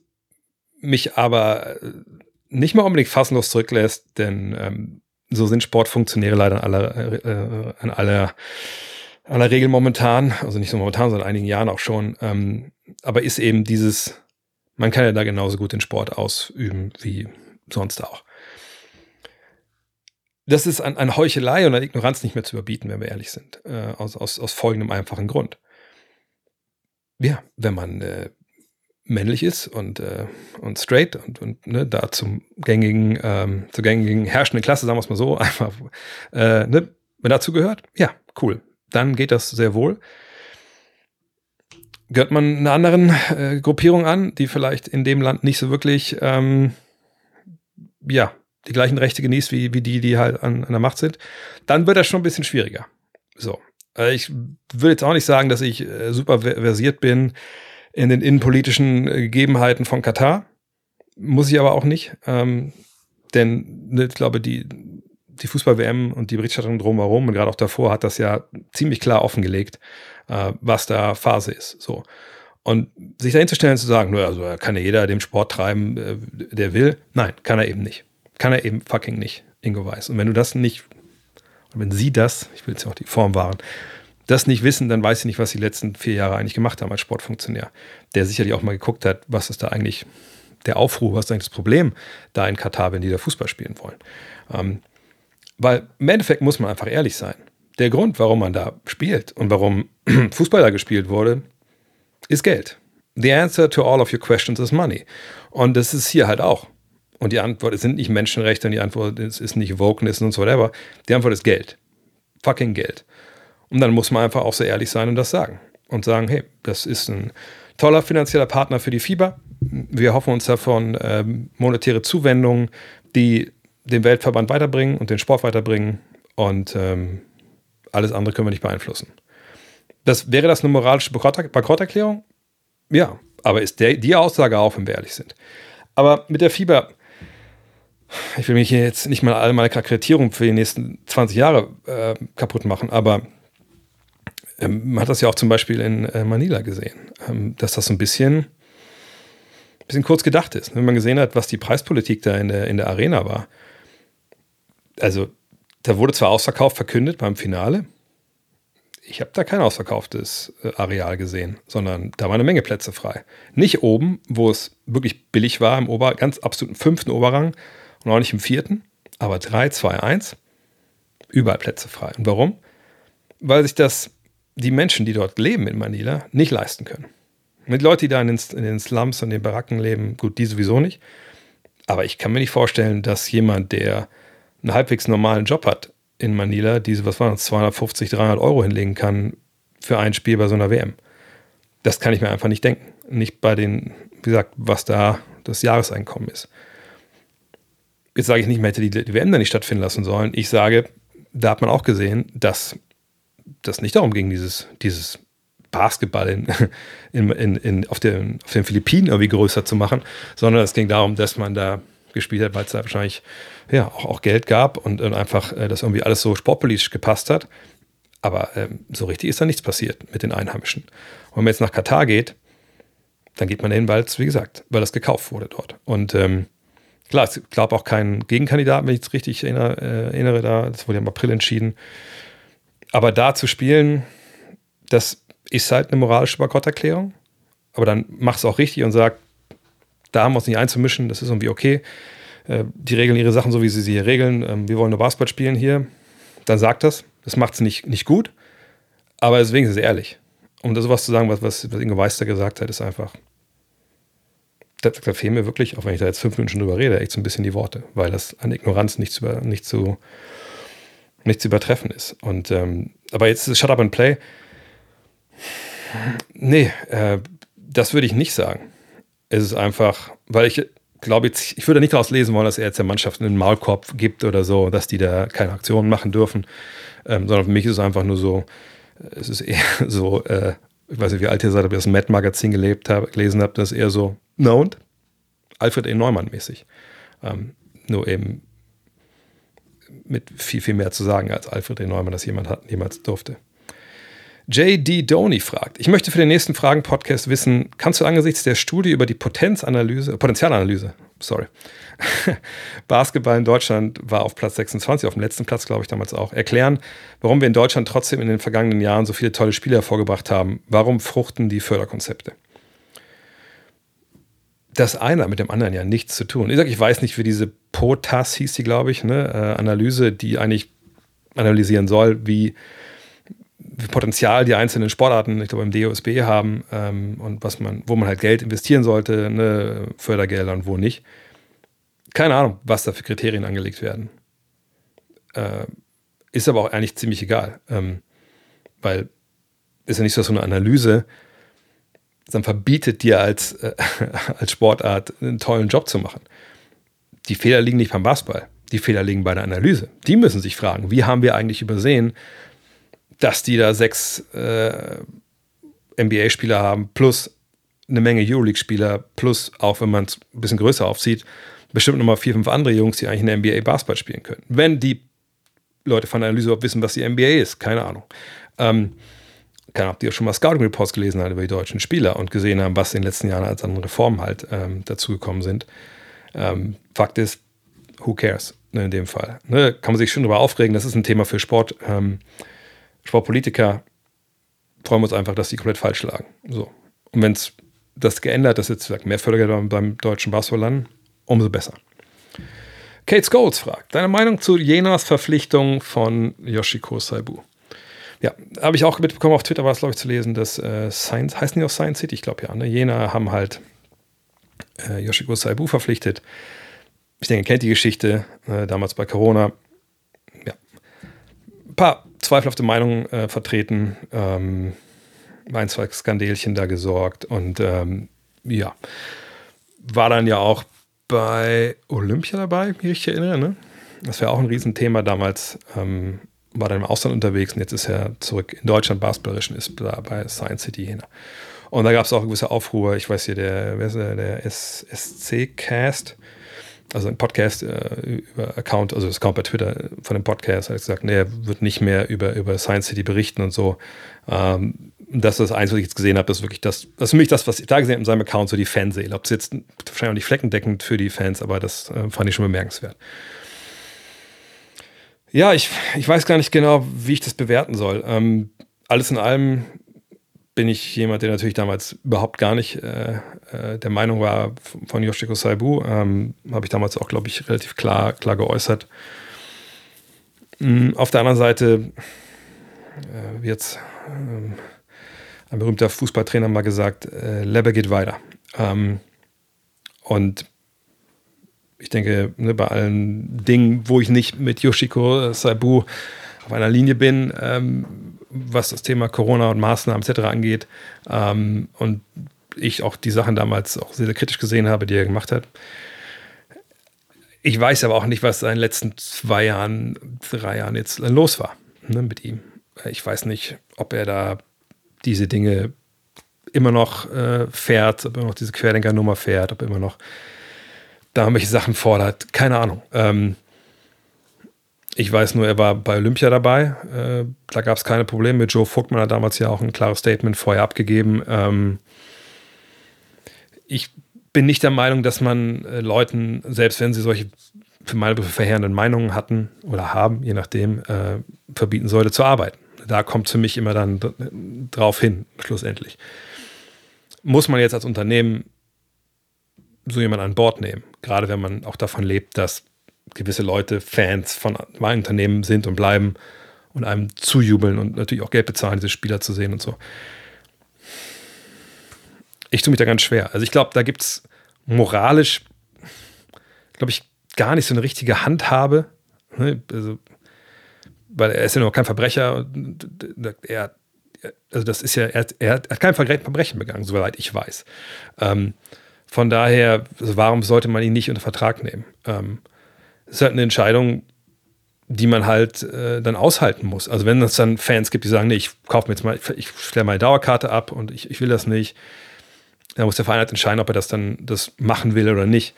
mich aber äh, nicht mal unbedingt fassungslos zurücklässt, denn ähm, so sind Sportfunktionäre leider an aller, äh, an aller, aller Regel momentan, also nicht so momentan, sondern einigen Jahren auch schon, ähm, aber ist eben dieses, man kann ja da genauso gut den Sport ausüben wie sonst auch das ist an, an Heuchelei und an Ignoranz nicht mehr zu überbieten, wenn wir ehrlich sind. Äh, aus, aus, aus folgendem einfachen Grund. Ja, wenn man äh, männlich ist und, äh, und straight und, und ne, da zum gängigen, ähm, zur gängigen herrschenden Klasse, sagen wir es mal so, einfach, äh, ne, wenn dazu gehört, ja, cool. Dann geht das sehr wohl. Gehört man einer anderen äh, Gruppierung an, die vielleicht in dem Land nicht so wirklich, ähm, ja, die gleichen Rechte genießt wie, wie die, die halt an, an der Macht sind, dann wird das schon ein bisschen schwieriger. So. Äh, ich würde jetzt auch nicht sagen, dass ich äh, super versiert bin in den innenpolitischen äh, Gegebenheiten von Katar. Muss ich aber auch nicht. Ähm, denn ne, ich glaube, die, die Fußball-WM und die Berichterstattung drumherum und gerade auch davor hat das ja ziemlich klar offengelegt, äh, was da Phase ist. So. Und sich dahin zu stellen und zu sagen, nur also kann ja jeder dem Sport treiben, äh, der will. Nein, kann er eben nicht. Kann er eben fucking nicht. Ingo Weiß. Und wenn du das nicht, wenn sie das, ich will jetzt ja auch die Form wahren, das nicht wissen, dann weiß ich nicht, was die letzten vier Jahre eigentlich gemacht haben als Sportfunktionär. Der sicherlich auch mal geguckt hat, was ist da eigentlich der Aufruhr, was ist eigentlich das Problem da in Katar, wenn die da Fußball spielen wollen. Ähm, weil im Endeffekt muss man einfach ehrlich sein. Der Grund, warum man da spielt und warum Fußball da gespielt wurde, ist Geld. The answer to all of your questions is money. Und das ist hier halt auch. Und die Antwort sind nicht Menschenrechte und die Antwort ist, ist nicht Wokeness und so whatever. Die Antwort ist Geld. Fucking Geld. Und dann muss man einfach auch so ehrlich sein und das sagen. Und sagen, hey, das ist ein toller finanzieller Partner für die Fieber. Wir hoffen uns davon ähm, monetäre Zuwendungen, die den Weltverband weiterbringen und den Sport weiterbringen. Und ähm, alles andere können wir nicht beeinflussen. Das, wäre das eine moralische Bankrotterklärung? Ja, aber ist der, die Aussage auch, wenn wir ehrlich sind. Aber mit der Fieber, ich will mich hier jetzt nicht mal all meine Akkreditierung für die nächsten 20 Jahre äh, kaputt machen, aber ähm, man hat das ja auch zum Beispiel in äh, Manila gesehen, ähm, dass das so ein bisschen, bisschen kurz gedacht ist. Wenn man gesehen hat, was die Preispolitik da in der, in der Arena war. Also, da wurde zwar ausverkauft verkündet beim Finale. Ich habe da kein ausverkauftes äh, Areal gesehen, sondern da war eine Menge Plätze frei. Nicht oben, wo es wirklich billig war, im Ober, ganz absoluten fünften Oberrang und auch nicht im vierten, aber 3, 2, 1, überall Plätze frei. Und warum? Weil sich das die Menschen, die dort leben in Manila, nicht leisten können. Mit Leuten, die da in den, in den Slums und den Baracken leben, gut, die sowieso nicht. Aber ich kann mir nicht vorstellen, dass jemand, der einen halbwegs normalen Job hat in Manila, diese, was waren das, 250, 300 Euro hinlegen kann für ein Spiel bei so einer WM. Das kann ich mir einfach nicht denken. Nicht bei den, wie gesagt, was da das Jahreseinkommen ist. Jetzt sage ich nicht, man hätte die, die WM da nicht stattfinden lassen sollen. Ich sage, da hat man auch gesehen, dass das nicht darum ging, dieses, dieses Basketball in, in, in, in, auf, den, auf den Philippinen irgendwie größer zu machen, sondern es ging darum, dass man da gespielt hat, weil es da wahrscheinlich ja, auch, auch Geld gab und, und einfach äh, das irgendwie alles so sportpolitisch gepasst hat. Aber ähm, so richtig ist da nichts passiert mit den Einheimischen. Und wenn man jetzt nach Katar geht, dann geht man hin, weil es, wie gesagt, weil das gekauft wurde dort. Und ähm, klar, es gab auch keinen Gegenkandidaten, wenn ich es richtig erinnere, äh, erinnere da, das wurde ja im April entschieden. Aber da zu spielen, das ist halt eine moralische Bankrotterklärung. Aber dann mach es auch richtig und sag, da haben wir uns nicht einzumischen, das ist irgendwie okay. Äh, die regeln ihre Sachen so, wie sie sie hier regeln. Ähm, wir wollen nur Basketball spielen hier. Dann sagt das. Das macht es nicht, nicht gut. Aber deswegen ist es ehrlich. Um da sowas zu sagen, was, was, was Inge Weister gesagt hat, ist einfach. Da, da fehlen mir wirklich, auch wenn ich da jetzt fünf Minuten schon drüber rede, echt so ein bisschen die Worte, weil das an Ignoranz nicht zu, nicht zu, nicht zu übertreffen ist. Und, ähm, aber jetzt Shut Up and Play. Nee, äh, das würde ich nicht sagen. Es ist einfach, weil ich glaube jetzt, ich würde nicht daraus lesen wollen, dass er jetzt der Mannschaft einen Maulkorb gibt oder so, dass die da keine Aktionen machen dürfen, ähm, sondern für mich ist es einfach nur so, es ist eher so, äh, ich weiß nicht, wie alt ihr seid, ob ihr das Mad-Magazin gelebt hab, gelesen habt, das ist eher so, na und? Alfred E. Neumann mäßig. Ähm, nur eben mit viel, viel mehr zu sagen, als Alfred E. Neumann das jemand hat, jemals durfte. J.D. Doney fragt, ich möchte für den nächsten Fragen-Podcast wissen, kannst du angesichts der Studie über die Potenzanalyse, Potenzialanalyse, sorry, Basketball in Deutschland war auf Platz 26, auf dem letzten Platz, glaube ich, damals auch, erklären, warum wir in Deutschland trotzdem in den vergangenen Jahren so viele tolle Spiele hervorgebracht haben? Warum fruchten die Förderkonzepte? Das eine mit dem anderen ja nichts zu tun. Ich sage, ich weiß nicht, wie diese POTAS hieß die, glaube ich, ne? Äh, Analyse, die eigentlich analysieren soll, wie, wie, Potenzial die einzelnen Sportarten, ich glaube, im DOSB haben ähm, und was man, wo man halt Geld investieren sollte, ne? Fördergelder und wo nicht. Keine Ahnung, was da für Kriterien angelegt werden. Äh, ist aber auch eigentlich ziemlich egal, ähm, weil ist ja nicht so, dass so eine Analyse dann verbietet dir als, äh, als Sportart einen tollen Job zu machen. Die Fehler liegen nicht beim Basketball, die Fehler liegen bei der Analyse. Die müssen sich fragen, wie haben wir eigentlich übersehen, dass die da sechs äh, NBA-Spieler haben, plus eine Menge Euroleague-Spieler, plus auch wenn man es ein bisschen größer aufzieht, bestimmt nochmal vier, fünf andere Jungs, die eigentlich in der NBA Basketball spielen können. Wenn die Leute von der Analyse überhaupt wissen, was die NBA ist, keine Ahnung. Ähm, keine Ahnung, die auch schon mal Scouting Reports gelesen haben über die deutschen Spieler und gesehen haben, was in den letzten Jahren als an Reformen halt ähm, dazugekommen sind. Ähm, Fakt ist, who cares ne, in dem Fall? Ne, kann man sich schon darüber aufregen, das ist ein Thema für Sport. Ähm, Sportpolitiker freuen wir uns einfach, dass die komplett falsch lagen. So. Und wenn es das geändert, dass jetzt mehr Fördergelder beim, beim deutschen Basketball landen, umso besser. Kate Scholes fragt, deine Meinung zu Jenas Verpflichtung von Yoshiko Saibu? Ja, habe ich auch mitbekommen, auf Twitter war es, glaube ich, zu lesen, dass äh, Science, heißen die auch Science City? Ich glaube ja, ne? Jena haben halt äh, Yoshiko Saibu verpflichtet. Ich denke, ihr kennt die Geschichte, äh, damals bei Corona. Ja, ein paar zweifelhafte Meinungen äh, vertreten, ähm, ein, zwei Skandelchen da gesorgt und ähm, ja, war dann ja auch bei Olympia dabei, wie ich mich erinnere. Ne? Das wäre auch ein Riesenthema damals. Ähm, war dann im Ausland unterwegs und jetzt ist er zurück in Deutschland basketballerischen, ist da bei Science City hin. Und da gab es auch gewisse Aufruhr. Ich weiß hier, der, der, der SC-Cast, also ein Podcast äh, über Account, also das Account bei Twitter von dem Podcast, hat gesagt, nee, er wird nicht mehr über, über Science City berichten und so. Ähm, das ist das Einzige, was ich jetzt gesehen habe, ist wirklich das, das ist für mich das, was ich da gesehen habe in seinem Account, so die Fanseele. Ob es jetzt wahrscheinlich auch nicht fleckendeckend für die Fans, aber das äh, fand ich schon bemerkenswert. Ja, ich, ich weiß gar nicht genau, wie ich das bewerten soll. Ähm, alles in allem bin ich jemand, der natürlich damals überhaupt gar nicht äh, äh, der Meinung war von Yoshiko Saibu. Ähm, Habe ich damals auch, glaube ich, relativ klar, klar geäußert. Mhm, auf der anderen Seite äh, wird ähm, ein berühmter Fußballtrainer mal gesagt, äh, Lebe geht weiter. Ähm, und ich denke, ne, bei allen Dingen, wo ich nicht mit Yoshiko Saibu auf einer Linie bin, ähm, was das Thema Corona und Maßnahmen etc. angeht, ähm, und ich auch die Sachen damals auch sehr, sehr kritisch gesehen habe, die er gemacht hat. Ich weiß aber auch nicht, was in den letzten zwei Jahren, drei Jahren jetzt los war ne, mit ihm. Ich weiß nicht, ob er da diese Dinge immer noch äh, fährt, ob er noch diese Querdenker-Nummer fährt, ob er immer noch da irgendwelche Sachen fordert. Keine Ahnung. Ähm, ich weiß nur, er war bei Olympia dabei. Äh, da gab es keine Probleme mit. Joe Vogtmann hat damals ja auch ein klares Statement vorher abgegeben. Ähm, ich bin nicht der Meinung, dass man äh, Leuten, selbst wenn sie solche für meine Begriffe verheerenden Meinungen hatten oder haben, je nachdem, äh, verbieten sollte zu arbeiten. Da kommt für mich immer dann drauf hin, schlussendlich. Muss man jetzt als Unternehmen so jemanden an Bord nehmen? Gerade wenn man auch davon lebt, dass gewisse Leute Fans von meinem Unternehmen sind und bleiben und einem zujubeln und natürlich auch Geld bezahlen, diese Spieler zu sehen und so. Ich tue mich da ganz schwer. Also ich glaube, da gibt es moralisch, glaube ich, gar nicht so eine richtige Handhabe. Ne? Also, weil er ist ja noch kein Verbrecher. Er, also das ist ja, er, er hat kein Verbrechen begangen, soweit ich weiß. Ähm, von daher, also warum sollte man ihn nicht unter Vertrag nehmen? Ähm, ist halt eine Entscheidung, die man halt äh, dann aushalten muss. Also wenn es dann Fans gibt, die sagen, nee, ich kaufe mir jetzt mal, ich stelle meine Dauerkarte ab und ich, ich will das nicht, dann muss der Verein halt entscheiden, ob er das dann das machen will oder nicht.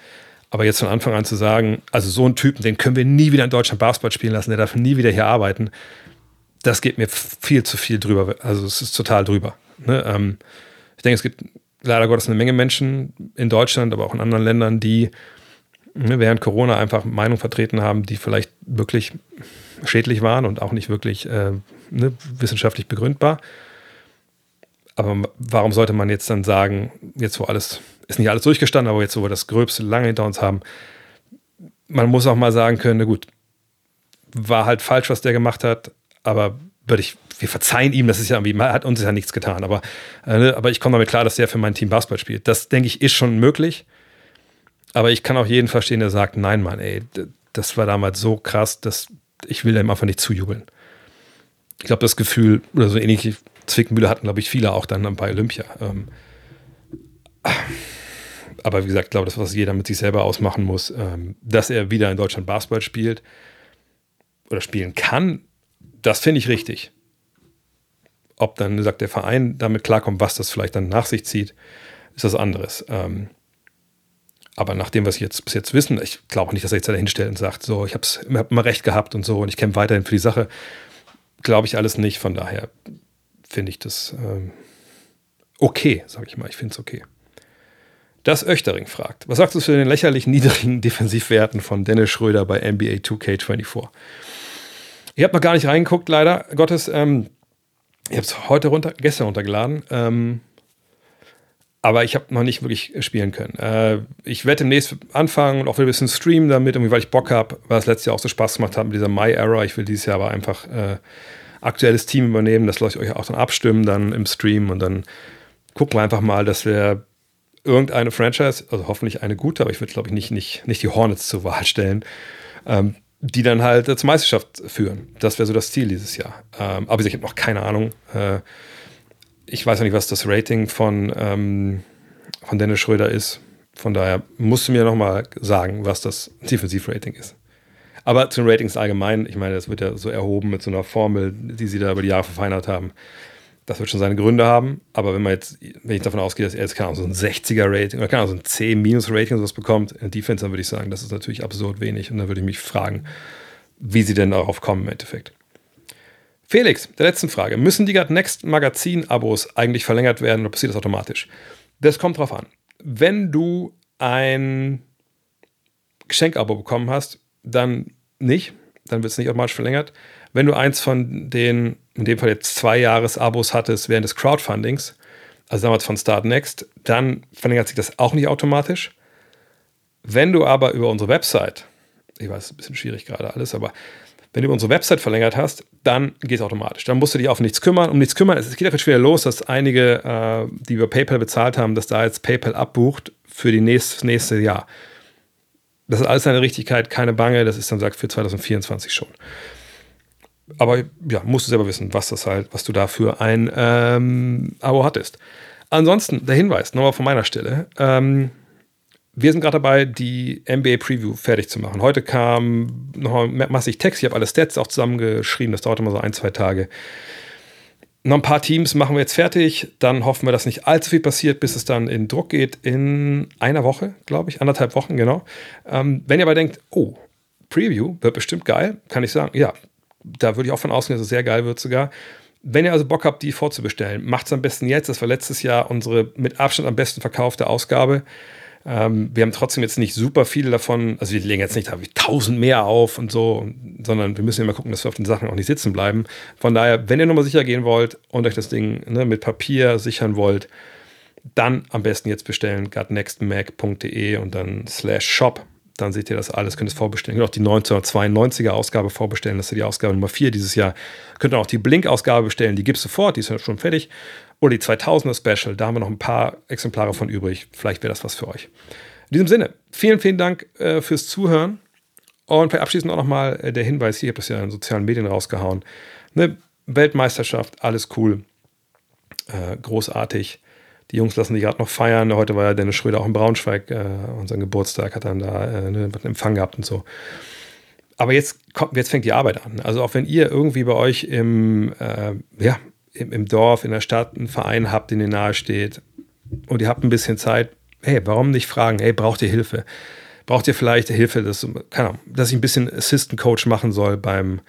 Aber jetzt von Anfang an zu sagen, also so einen Typen, den können wir nie wieder in Deutschland Basketball spielen lassen, der darf nie wieder hier arbeiten, das geht mir viel zu viel drüber. Also es ist total drüber. Ne? Ähm, ich denke, es gibt leider Gottes eine Menge Menschen in Deutschland, aber auch in anderen Ländern, die ne, während Corona einfach Meinung vertreten haben, die vielleicht wirklich schädlich waren und auch nicht wirklich äh, ne, wissenschaftlich begründbar. Aber warum sollte man jetzt dann sagen, jetzt wo alles, ist nicht alles durchgestanden, aber jetzt wo wir das Gröbste lange hinter uns haben, man muss auch mal sagen können, na gut, war halt falsch, was der gemacht hat, aber würde ich, wir verzeihen ihm, das ist ja irgendwie, hat uns ja nichts getan, aber, äh, aber ich komme damit klar, dass der für mein Team Basketball spielt. Das, denke ich, ist schon möglich. Aber ich kann auch jeden verstehen, der sagt, nein, Mann, ey, das war damals so krass, dass ich will dem einfach nicht zujubeln. Ich glaube, das Gefühl oder so ähnliche Zwickmühle hatten, glaube ich, viele auch dann bei Olympia. Ähm, aber wie gesagt, ich glaube, das, was jeder mit sich selber ausmachen muss, ähm, dass er wieder in Deutschland Basketball spielt oder spielen kann, das finde ich richtig. Ob dann, sagt der Verein, damit klarkommt, was das vielleicht dann nach sich zieht, ist das anderes. Ähm, aber nach dem, was ich jetzt bis jetzt wissen, ich glaube nicht, dass er jetzt da hinstellt und sagt, so, ich habe hab immer recht gehabt und so und ich kämpfe weiterhin für die Sache. Glaube ich alles nicht. Von daher finde ich das ähm, okay, sage ich mal. Ich finde es okay. Das Öchtering fragt, was sagst du zu den lächerlich niedrigen Defensivwerten von Dennis Schröder bei NBA 2K24? Ich habe noch gar nicht reingeguckt, leider Gottes. Ähm, ich habe es heute runter, gestern runtergeladen. Ähm, aber ich habe noch nicht wirklich spielen können. Äh, ich werde demnächst anfangen und auch ein bisschen streamen damit, irgendwie, weil ich Bock habe, weil es letztes Jahr auch so Spaß gemacht hat mit dieser My Era. Ich will dieses Jahr aber einfach äh, aktuelles Team übernehmen. Das lasse ich euch auch dann abstimmen dann im Stream und dann gucken wir einfach mal, dass wir irgendeine Franchise, also hoffentlich eine gute, aber ich würde, glaube ich, nicht, nicht, nicht die Hornets zur Wahl stellen, ähm, die dann halt zur Meisterschaft führen. Das wäre so das Ziel dieses Jahr. Ähm, aber ich habe noch keine Ahnung. Äh, ich weiß ja nicht, was das Rating von, ähm, von Dennis Schröder ist. Von daher musst du mir nochmal sagen, was das Defensivrating ist. Aber zu den Ratings allgemein, ich meine, das wird ja so erhoben mit so einer Formel, die sie da über die Jahre verfeinert haben. Das wird schon seine Gründe haben. Aber wenn man jetzt, wenn ich davon ausgehe, dass er jetzt keine Ahnung, so ein 60er-Rating oder keine Ahnung, so ein C-Rating oder sowas bekommt in Defense, dann würde ich sagen, das ist natürlich absurd wenig. Und dann würde ich mich fragen, wie sie denn darauf kommen im Endeffekt. Felix, der letzten Frage. Müssen die God Next Magazin-Abos eigentlich verlängert werden oder passiert das automatisch? Das kommt drauf an. Wenn du ein Geschenkabo bekommen hast, dann nicht. Dann wird es nicht automatisch verlängert. Wenn du eins von den, in dem Fall jetzt zwei Jahres-Abos hattest während des Crowdfundings, also damals von Start Next, dann verlängert sich das auch nicht automatisch. Wenn du aber über unsere Website, ich weiß, es ist ein bisschen schwierig gerade alles, aber wenn du unsere Website verlängert hast, dann geht es automatisch. Dann musst du dich auf nichts kümmern. Um nichts kümmern, es geht einfach schwer los, dass einige, äh, die über PayPal bezahlt haben, dass da jetzt PayPal abbucht für die nächst, nächste Jahr. Das ist alles eine Richtigkeit, keine Bange, das ist dann sagt für 2024 schon. Aber ja, musst du selber wissen, was das halt, was du da für ein ähm, Abo hattest. Ansonsten der Hinweis, nochmal von meiner Stelle. Ähm, wir sind gerade dabei, die NBA Preview fertig zu machen. Heute kam noch massig Text. Ich habe alle Stats auch zusammengeschrieben. Das dauert immer so ein, zwei Tage. Noch ein paar Teams machen wir jetzt fertig. Dann hoffen wir, dass nicht allzu viel passiert, bis es dann in Druck geht. In einer Woche, glaube ich. Anderthalb Wochen, genau. Ähm, wenn ihr aber denkt, oh, Preview wird bestimmt geil, kann ich sagen, ja, da würde ich auch von ausgehen, dass es sehr geil wird sogar. Wenn ihr also Bock habt, die vorzubestellen, macht es am besten jetzt. Das war letztes Jahr unsere mit Abstand am besten verkaufte Ausgabe. Ähm, wir haben trotzdem jetzt nicht super viele davon, also wir legen jetzt nicht tausend mehr auf und so, sondern wir müssen immer gucken, dass wir auf den Sachen auch nicht sitzen bleiben. Von daher, wenn ihr nochmal sicher gehen wollt und euch das Ding ne, mit Papier sichern wollt, dann am besten jetzt bestellen, gutnextmac.de und dann slash shop. Dann seht ihr das alles, könnt es vorbestellen. Könnt auch die 1992er Ausgabe vorbestellen, das ist die Ausgabe Nummer 4 dieses Jahr. Könnt auch die Blink-Ausgabe bestellen, die gibt es sofort, die ist schon fertig. Oder die 2000er Special, da haben wir noch ein paar Exemplare von übrig. Vielleicht wäre das was für euch. In diesem Sinne, vielen, vielen Dank äh, fürs Zuhören. Und abschließend auch nochmal äh, der Hinweis, hier, ich habe das ja in sozialen Medien rausgehauen. Eine Weltmeisterschaft, alles cool, äh, großartig. Die Jungs lassen sich gerade noch feiern. Heute war ja Dennis Schröder auch in Braunschweig, äh, unseren Geburtstag, hat dann da äh, einen Empfang gehabt und so. Aber jetzt, kommt, jetzt fängt die Arbeit an. Also auch wenn ihr irgendwie bei euch im, äh, ja, im, im Dorf, in der Stadt einen Verein habt, den ihr nahe steht und ihr habt ein bisschen Zeit, hey, warum nicht fragen, hey, braucht ihr Hilfe? Braucht ihr vielleicht Hilfe, dass, keine Ahnung, dass ich ein bisschen Assistant Coach machen soll beim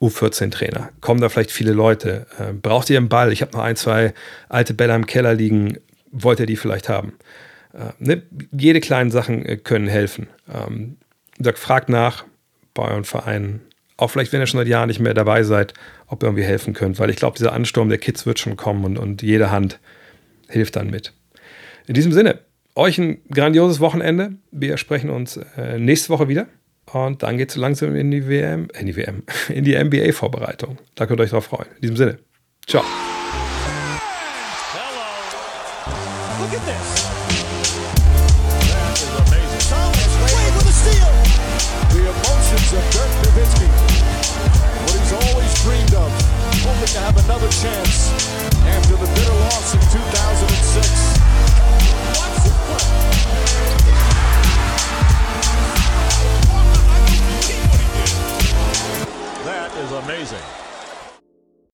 U14-Trainer? Kommen da vielleicht viele Leute? Äh, braucht ihr einen Ball? Ich habe noch ein, zwei alte Bälle im Keller liegen. Wollt ihr die vielleicht haben? Äh, ne? Jede kleinen Sachen äh, können helfen. Ähm, fragt nach bei euren Vereinen auch vielleicht, wenn ihr schon seit Jahren nicht mehr dabei seid, ob ihr irgendwie helfen könnt, weil ich glaube, dieser Ansturm der Kids wird schon kommen und, und jede Hand hilft dann mit. In diesem Sinne, euch ein grandioses Wochenende. Wir sprechen uns äh, nächste Woche wieder. Und dann geht es langsam in die WM, in die WM, in die NBA-Vorbereitung. Da könnt ihr euch drauf freuen. In diesem Sinne, ciao.